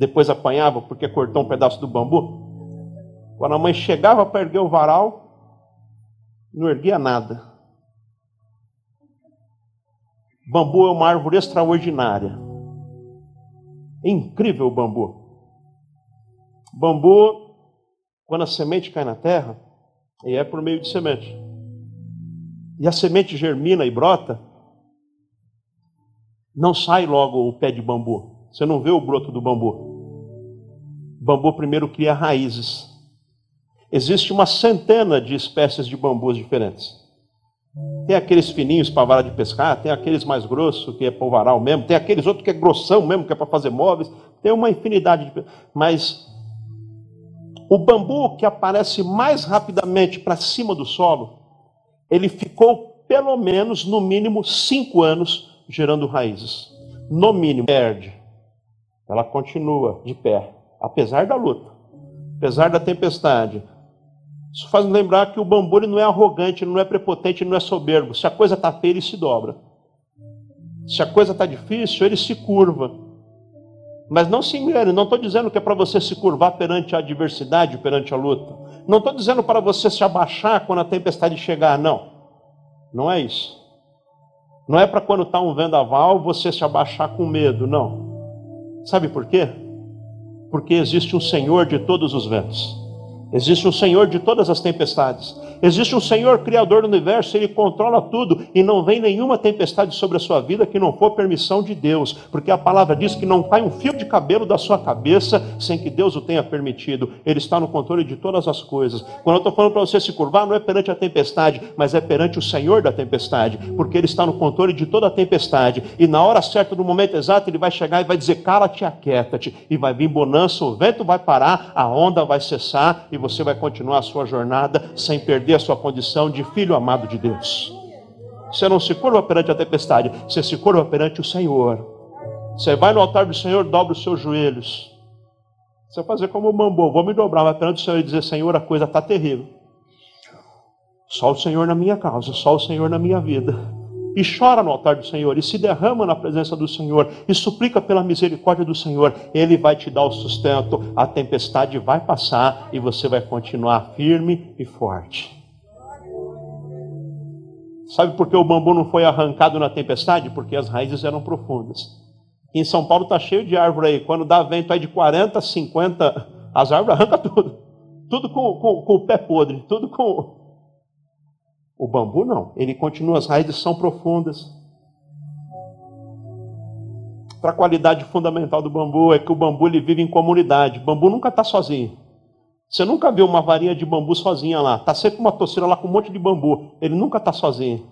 depois apanhava porque cortou um pedaço do bambu. Quando a mãe chegava para erguer o varal, não erguia nada. Bambu é uma árvore extraordinária. É incrível o bambu. Bambu, quando a semente cai na terra, e é por meio de semente. E a semente germina e brota, não sai logo o pé de bambu. Você não vê o broto do bambu. Bambu primeiro cria raízes. Existe uma centena de espécies de bambus diferentes. Tem aqueles fininhos para vara de pescar, tem aqueles mais grossos, que é para o varal mesmo, tem aqueles outros que é grossão mesmo, que é para fazer móveis. Tem uma infinidade de. Mas o bambu que aparece mais rapidamente para cima do solo, ele ficou pelo menos, no mínimo, cinco anos gerando raízes. No mínimo, perde. Ela continua de pé, apesar da luta, apesar da tempestade. Isso faz lembrar que o bambu ele não é arrogante, ele não é prepotente, ele não é soberbo. Se a coisa está feia, ele se dobra. Se a coisa está difícil, ele se curva. Mas não se engane, não estou dizendo que é para você se curvar perante a adversidade, perante a luta. Não estou dizendo para você se abaixar quando a tempestade chegar, não. Não é isso. Não é para quando está um vendaval você se abaixar com medo, não. Sabe por quê? Porque existe um Senhor de todos os ventos. Existe um Senhor de todas as tempestades. Existe um Senhor criador do universo, ele controla tudo e não vem nenhuma tempestade sobre a sua vida que não for permissão de Deus, porque a palavra diz que não cai um fio de cabelo da sua cabeça sem que Deus o tenha permitido. Ele está no controle de todas as coisas. Quando eu estou falando para você se curvar, não é perante a tempestade, mas é perante o Senhor da tempestade, porque ele está no controle de toda a tempestade e na hora certa, no momento exato, ele vai chegar e vai dizer: cala-te, aquieta-te, e vai vir bonança, o vento vai parar, a onda vai cessar e você vai continuar a sua jornada sem perder a sua condição de filho amado de Deus. Você não se curva perante a tempestade, você se curva perante o Senhor. Você vai no altar do Senhor, dobra os seus joelhos. Você vai fazer como o bambu, vou me dobrar, vai perante o Senhor e dizer: Senhor, a coisa está terrível. Só o Senhor na minha causa, só o Senhor na minha vida e chora no altar do Senhor, e se derrama na presença do Senhor, e suplica pela misericórdia do Senhor, Ele vai te dar o sustento, a tempestade vai passar e você vai continuar firme e forte. Sabe por que o bambu não foi arrancado na tempestade? Porque as raízes eram profundas. Em São Paulo está cheio de árvore aí. Quando dá vento aí de 40, 50, as árvores arrancam tudo. Tudo com, com, com o pé podre, tudo com, o bambu não, ele continua, as raízes são profundas. Para a qualidade fundamental do bambu é que o bambu ele vive em comunidade. O bambu nunca está sozinho. Você nunca viu uma varinha de bambu sozinha lá. Está sempre uma torceira lá com um monte de bambu. Ele nunca está sozinho.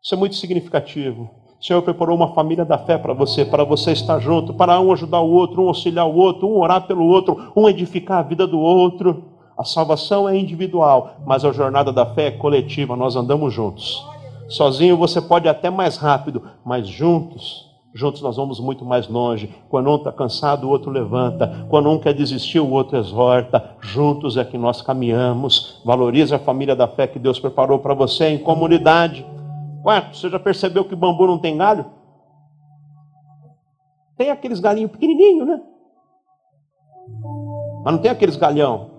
Isso é muito significativo. O Senhor preparou uma família da fé para você, para você estar junto, para um ajudar o outro, um auxiliar o outro, um orar pelo outro, um edificar a vida do outro. A salvação é individual, mas a jornada da fé é coletiva, nós andamos juntos. Sozinho você pode ir até mais rápido, mas juntos, juntos nós vamos muito mais longe. Quando um está cansado, o outro levanta. Quando um quer desistir, o outro exorta. Juntos é que nós caminhamos. Valorize a família da fé que Deus preparou para você em comunidade. Ué, você já percebeu que bambu não tem galho? Tem aqueles galinhos pequenininhos, né? Mas não tem aqueles galhão.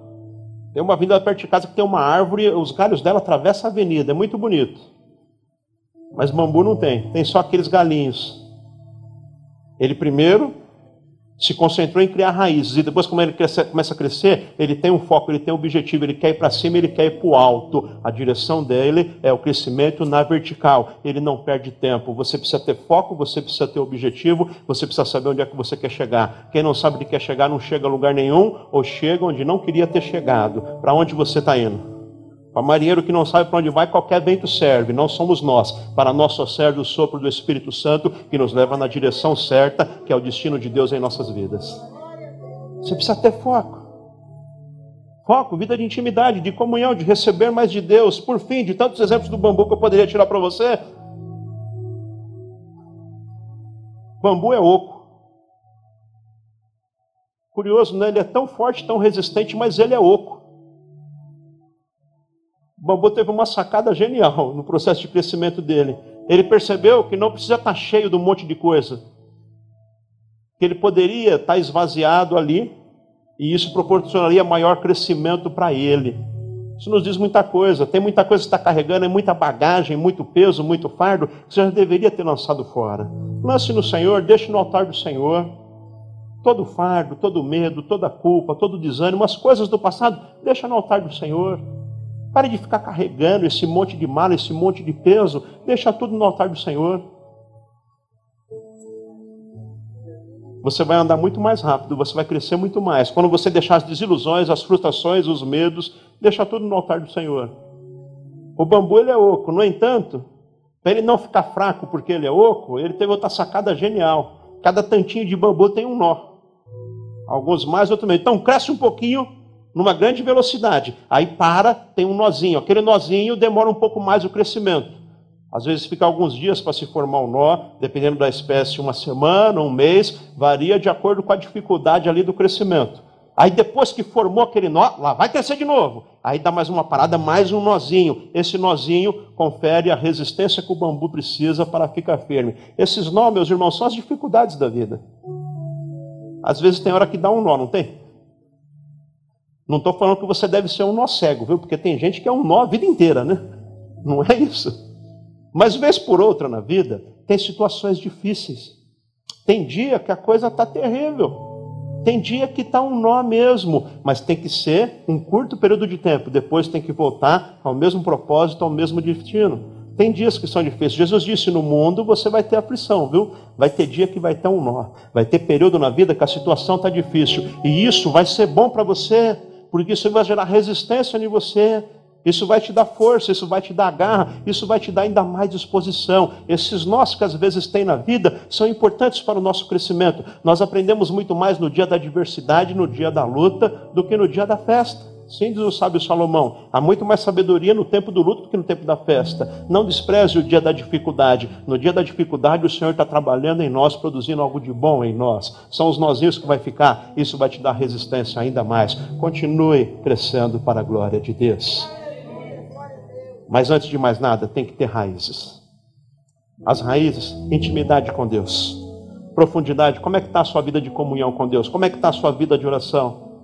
Tem uma avenida perto de casa que tem uma árvore, os galhos dela atravessam a avenida, é muito bonito. Mas bambu não tem, tem só aqueles galinhos. Ele primeiro se concentrou em criar raízes. E depois, como ele cresce, começa a crescer, ele tem um foco, ele tem um objetivo, ele quer ir para cima, ele quer ir para o alto. A direção dele é o crescimento na vertical. Ele não perde tempo. Você precisa ter foco, você precisa ter objetivo, você precisa saber onde é que você quer chegar. Quem não sabe onde quer chegar não chega a lugar nenhum, ou chega onde não queria ter chegado. Para onde você está indo? Para marinheiro que não sabe para onde vai, qualquer vento serve, não somos nós. Para nós só serve o sopro do Espírito Santo que nos leva na direção certa, que é o destino de Deus em nossas vidas. Você precisa ter foco. Foco, vida de intimidade, de comunhão, de receber mais de Deus. Por fim, de tantos exemplos do bambu que eu poderia tirar para você. Bambu é oco. Curioso, né? Ele é tão forte, tão resistente, mas ele é oco. Bambu teve uma sacada genial no processo de crescimento dele. Ele percebeu que não precisa estar cheio de um monte de coisa. Que ele poderia estar esvaziado ali e isso proporcionaria maior crescimento para ele. Isso nos diz muita coisa. Tem muita coisa que está carregando, é muita bagagem, muito peso, muito fardo, que você já deveria ter lançado fora. Lance no Senhor, deixe no altar do Senhor. Todo fardo, todo medo, toda culpa, todo desânimo, as coisas do passado, deixa no altar do Senhor. Pare de ficar carregando esse monte de mal, esse monte de peso, deixa tudo no altar do Senhor. você vai andar muito mais rápido, você vai crescer muito mais. Quando você deixar as desilusões, as frustrações, os medos, deixa tudo no altar do Senhor. O bambu ele é oco, no entanto, para ele não ficar fraco porque ele é oco, ele teve outra sacada genial. Cada tantinho de bambu tem um nó. Alguns mais, outros menos. Então cresce um pouquinho numa grande velocidade. Aí para, tem um nozinho. Aquele nozinho demora um pouco mais o crescimento. Às vezes fica alguns dias para se formar um nó, dependendo da espécie, uma semana, um mês, varia de acordo com a dificuldade ali do crescimento. Aí depois que formou aquele nó, lá vai crescer de novo. Aí dá mais uma parada, mais um nozinho. Esse nozinho confere a resistência que o bambu precisa para ficar firme. Esses nós, meus irmãos, são as dificuldades da vida. Às vezes tem hora que dá um nó, não tem? Não estou falando que você deve ser um nó cego, viu? Porque tem gente que é um nó a vida inteira, né? Não é isso. Mas, vez por outra na vida, tem situações difíceis. Tem dia que a coisa está terrível. Tem dia que está um nó mesmo, mas tem que ser um curto período de tempo. Depois tem que voltar ao mesmo propósito, ao mesmo destino. Tem dias que são difíceis. Jesus disse: no mundo você vai ter aflição, viu? Vai ter dia que vai ter um nó. Vai ter período na vida que a situação está difícil. E isso vai ser bom para você, porque isso vai gerar resistência em você. Isso vai te dar força, isso vai te dar garra, isso vai te dar ainda mais disposição. Esses nós que às vezes tem na vida são importantes para o nosso crescimento. Nós aprendemos muito mais no dia da adversidade, no dia da luta, do que no dia da festa. Sim, diz o sábio Salomão, há muito mais sabedoria no tempo do luto do que no tempo da festa. Não despreze o dia da dificuldade. No dia da dificuldade, o Senhor está trabalhando em nós, produzindo algo de bom em nós. São os nozinhos que vai ficar, isso vai te dar resistência ainda mais. Continue crescendo para a glória de Deus. Mas antes de mais nada, tem que ter raízes. As raízes, intimidade com Deus. Profundidade, como é que está a sua vida de comunhão com Deus? Como é que está a sua vida de oração?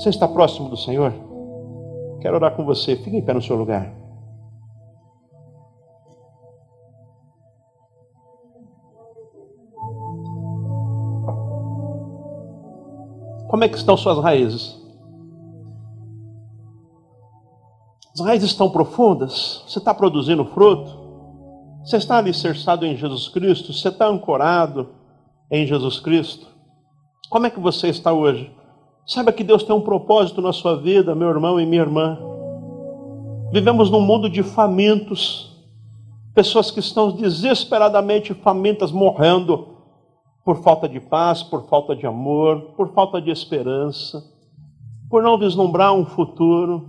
Você está próximo do Senhor? Quero orar com você. Fique em pé no seu lugar. Como é que estão suas raízes? As raízes estão profundas? Você está produzindo fruto? Você está alicerçado em Jesus Cristo? Você está ancorado em Jesus Cristo? Como é que você está hoje? Saiba que Deus tem um propósito na sua vida, meu irmão e minha irmã. Vivemos num mundo de famintos, pessoas que estão desesperadamente famintas, morrendo por falta de paz, por falta de amor, por falta de esperança, por não vislumbrar um futuro.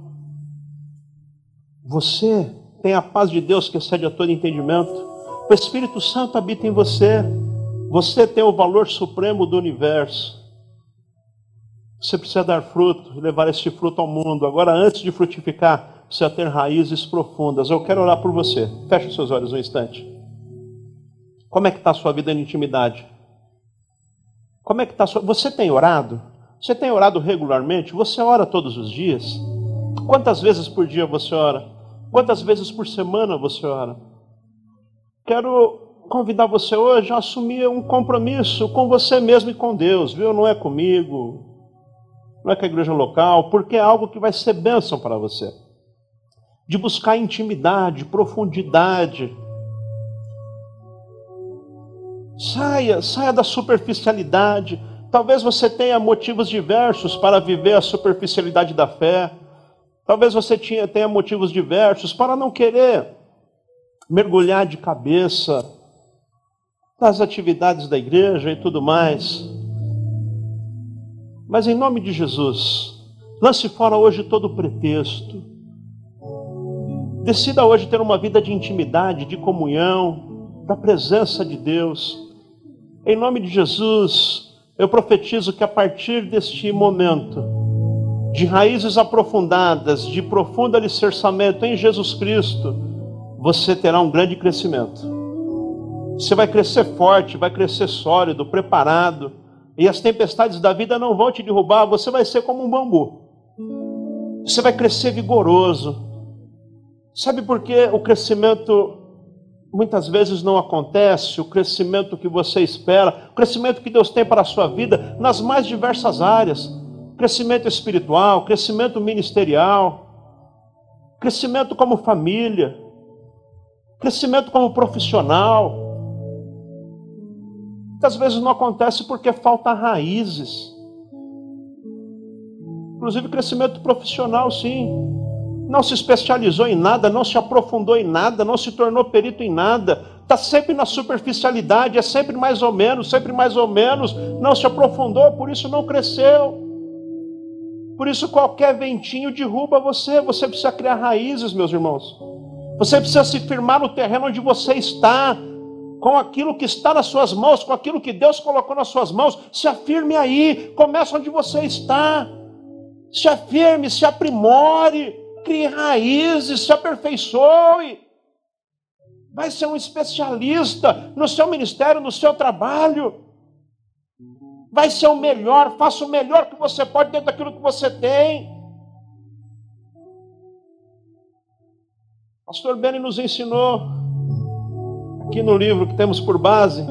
Você tem a paz de Deus que excede a todo entendimento. O Espírito Santo habita em você. Você tem o valor supremo do universo. Você precisa dar fruto, levar esse fruto ao mundo. Agora, antes de frutificar, precisa ter raízes profundas. Eu quero orar por você. Feche os seus olhos um instante. Como é que está a sua vida de intimidade? Como é que está sua... Você tem orado? Você tem orado regularmente? Você ora todos os dias? Quantas vezes por dia você ora? Quantas vezes por semana você ora? Quero convidar você hoje a assumir um compromisso com você mesmo e com Deus, viu? Não é comigo, não é com a igreja local, porque é algo que vai ser bênção para você. De buscar intimidade, profundidade. Saia, saia da superficialidade. Talvez você tenha motivos diversos para viver a superficialidade da fé. Talvez você tenha motivos diversos para não querer mergulhar de cabeça nas atividades da igreja e tudo mais. Mas em nome de Jesus, Lance fora hoje todo o pretexto. Decida hoje ter uma vida de intimidade, de comunhão, da presença de Deus. Em nome de Jesus, eu profetizo que a partir deste momento, de raízes aprofundadas, de profundo alicerçamento em Jesus Cristo, você terá um grande crescimento. Você vai crescer forte, vai crescer sólido, preparado, e as tempestades da vida não vão te derrubar, você vai ser como um bambu. Você vai crescer vigoroso. Sabe por que o crescimento muitas vezes não acontece, o crescimento que você espera, o crescimento que Deus tem para a sua vida nas mais diversas áreas crescimento espiritual, crescimento ministerial, crescimento como família, crescimento como profissional. Muitas vezes não acontece porque falta raízes. Inclusive crescimento profissional, sim. Não se especializou em nada, não se aprofundou em nada, não se tornou perito em nada. Está sempre na superficialidade, é sempre mais ou menos, sempre mais ou menos. Não se aprofundou, por isso não cresceu. Por isso qualquer ventinho derruba você. Você precisa criar raízes, meus irmãos. Você precisa se firmar no terreno onde você está com aquilo que está nas suas mãos, com aquilo que Deus colocou nas suas mãos, se afirme aí, comece onde você está, se afirme, se aprimore, crie raízes, se aperfeiçoe. Vai ser um especialista no seu ministério, no seu trabalho. Vai ser o melhor, faça o melhor que você pode dentro daquilo que você tem. Pastor Beni nos ensinou aqui no livro que temos por base,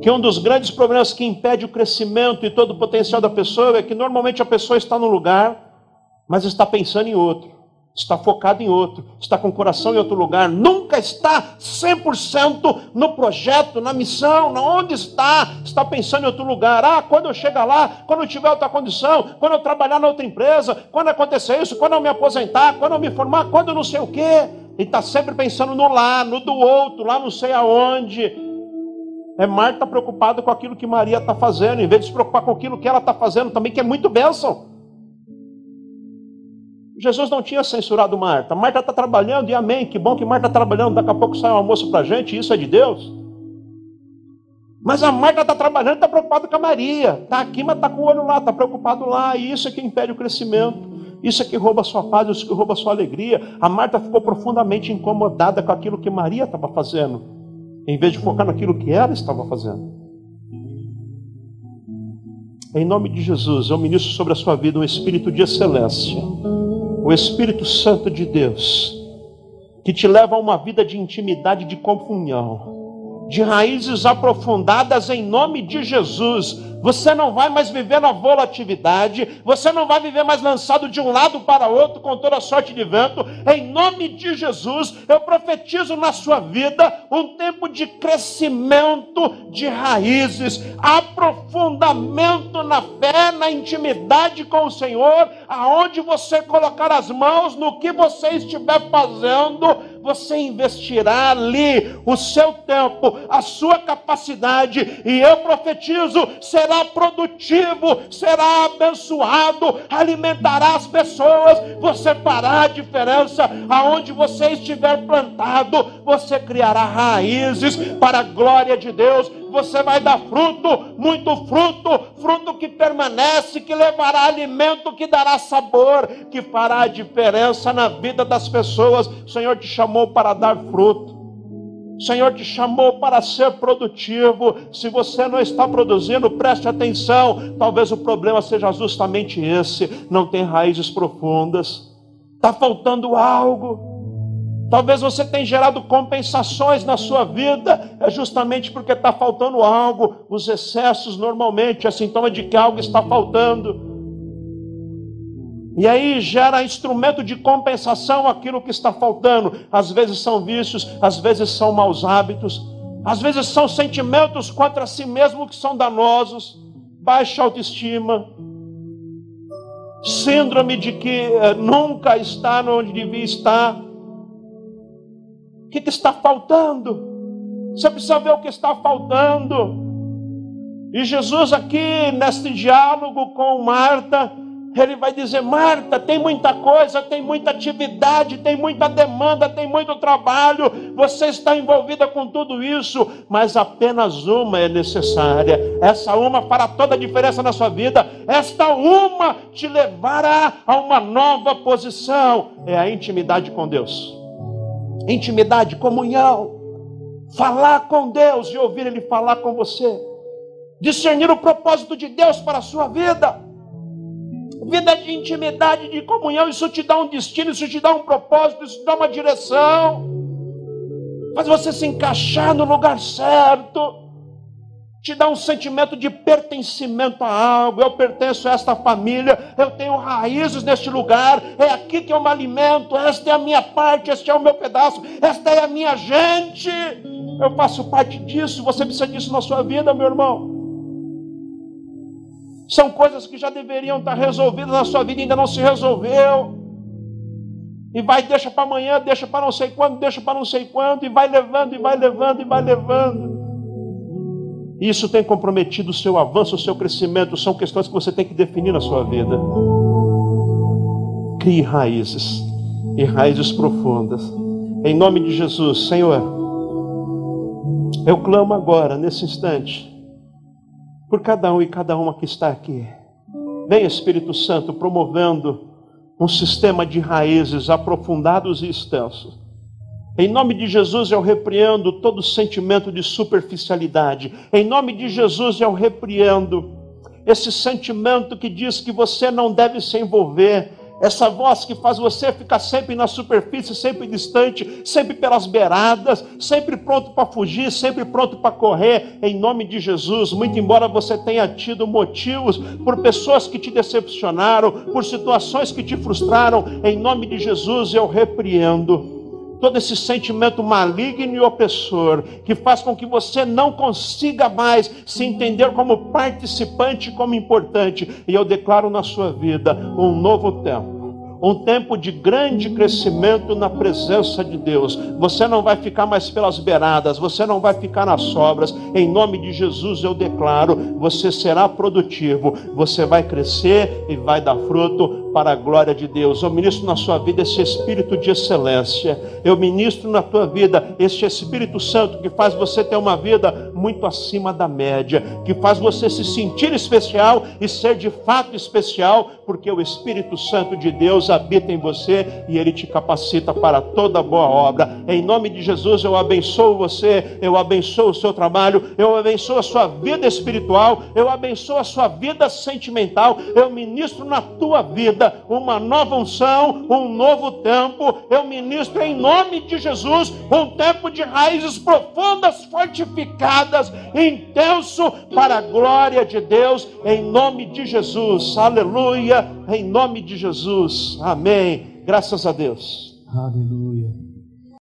que um dos grandes problemas que impede o crescimento e todo o potencial da pessoa é que normalmente a pessoa está num lugar, mas está pensando em outro, está focado em outro, está com o coração em outro lugar, nunca está 100% no projeto, na missão, na onde está, está pensando em outro lugar. Ah, quando eu chegar lá, quando eu tiver outra condição, quando eu trabalhar na outra empresa, quando acontecer isso, quando eu me aposentar, quando eu me formar, quando eu não sei o quê. Ele está sempre pensando no lá, no do outro, lá não sei aonde. É Marta preocupada com aquilo que Maria está fazendo, em vez de se preocupar com aquilo que ela está fazendo também, que é muito bênção. Jesus não tinha censurado Marta. Marta está trabalhando, e amém. Que bom que Marta está trabalhando. Daqui a pouco sai um almoço para a gente, isso é de Deus. Mas a Marta está trabalhando, está preocupada com a Maria. Está aqui, mas está com o olho lá, está preocupado lá. E isso é que impede o crescimento. Isso é que rouba a sua paz, isso é que rouba a sua alegria. A Marta ficou profundamente incomodada com aquilo que Maria estava fazendo, em vez de focar naquilo que ela estava fazendo. Em nome de Jesus, eu ministro sobre a sua vida um espírito de excelência, o Espírito Santo de Deus, que te leva a uma vida de intimidade, de comunhão, de raízes aprofundadas em nome de Jesus você não vai mais viver na volatilidade, você não vai viver mais lançado de um lado para outro com toda sorte de vento. Em nome de Jesus, eu profetizo na sua vida um tempo de crescimento de raízes, aprofundamento na fé, na intimidade com o Senhor, aonde você colocar as mãos no que você estiver fazendo, você investirá ali o seu tempo, a sua capacidade, e eu profetizo: será produtivo, será abençoado, alimentará as pessoas, você fará a diferença. Aonde você estiver plantado, você criará raízes para a glória de Deus você vai dar fruto, muito fruto, fruto que permanece, que levará alimento, que dará sabor, que fará a diferença na vida das pessoas. O Senhor te chamou para dar fruto. O Senhor te chamou para ser produtivo. Se você não está produzindo, preste atenção. Talvez o problema seja justamente esse: não tem raízes profundas. Está faltando algo. Talvez você tenha gerado compensações na sua vida, é justamente porque está faltando algo. Os excessos normalmente é sintoma de que algo está faltando. E aí gera instrumento de compensação aquilo que está faltando. Às vezes são vícios, às vezes são maus hábitos, às vezes são sentimentos contra si mesmo que são danosos, baixa autoestima, síndrome de que eh, nunca está onde devia estar que, que está faltando? Você precisa ver o que está faltando. E Jesus, aqui neste diálogo com Marta, Ele vai dizer: Marta, tem muita coisa, tem muita atividade, tem muita demanda, tem muito trabalho, você está envolvida com tudo isso, mas apenas uma é necessária. Essa uma fará toda a diferença na sua vida. Esta uma te levará a uma nova posição: é a intimidade com Deus. Intimidade, comunhão, falar com Deus e ouvir Ele falar com você, discernir o propósito de Deus para a sua vida. Vida de intimidade, de comunhão, isso te dá um destino, isso te dá um propósito, isso te dá uma direção, faz você se encaixar no lugar certo, te dá um sentimento de pertencimento a algo. Eu pertenço a esta família, eu tenho raízes neste lugar, é aqui que eu me alimento, esta é a minha parte, este é o meu pedaço, esta é a minha gente. Eu faço parte disso, você precisa disso na sua vida, meu irmão. São coisas que já deveriam estar resolvidas na sua vida ainda não se resolveu. E vai, deixa para amanhã, deixa para não sei quando, deixa para não sei quando, e vai levando, e vai levando, e vai levando. Isso tem comprometido o seu avanço, o seu crescimento, são questões que você tem que definir na sua vida. Crie raízes, e raízes profundas. Em nome de Jesus, Senhor, eu clamo agora, nesse instante, por cada um e cada uma que está aqui. Vem Espírito Santo promovendo um sistema de raízes aprofundados e extensos. Em nome de Jesus eu repreendo todo sentimento de superficialidade. Em nome de Jesus eu repreendo esse sentimento que diz que você não deve se envolver essa voz que faz você ficar sempre na superfície, sempre distante, sempre pelas beiradas, sempre pronto para fugir, sempre pronto para correr, em nome de Jesus. Muito embora você tenha tido motivos por pessoas que te decepcionaram, por situações que te frustraram, em nome de Jesus eu repreendo todo esse sentimento maligno e opressor, que faz com que você não consiga mais se entender como participante, como importante. E eu declaro na sua vida um novo tempo um tempo de grande crescimento na presença de Deus. Você não vai ficar mais pelas beiradas, você não vai ficar nas sobras. Em nome de Jesus eu declaro: você será produtivo, você vai crescer e vai dar fruto para a glória de Deus. Eu ministro na sua vida esse espírito de excelência. Eu ministro na tua vida este Espírito Santo que faz você ter uma vida muito acima da média, que faz você se sentir especial e ser de fato especial, porque o Espírito Santo de Deus habita em você e ele te capacita para toda boa obra. Em nome de Jesus eu abençoo você, eu abençoo o seu trabalho, eu abençoo a sua vida espiritual, eu abençoo a sua vida sentimental, eu ministro na tua vida vida, uma nova unção, um novo tempo. Eu ministro em nome de Jesus um tempo de raízes profundas, fortificadas, intenso para a glória de Deus, em nome de Jesus. Aleluia, em nome de Jesus. Amém. Graças a Deus. Aleluia.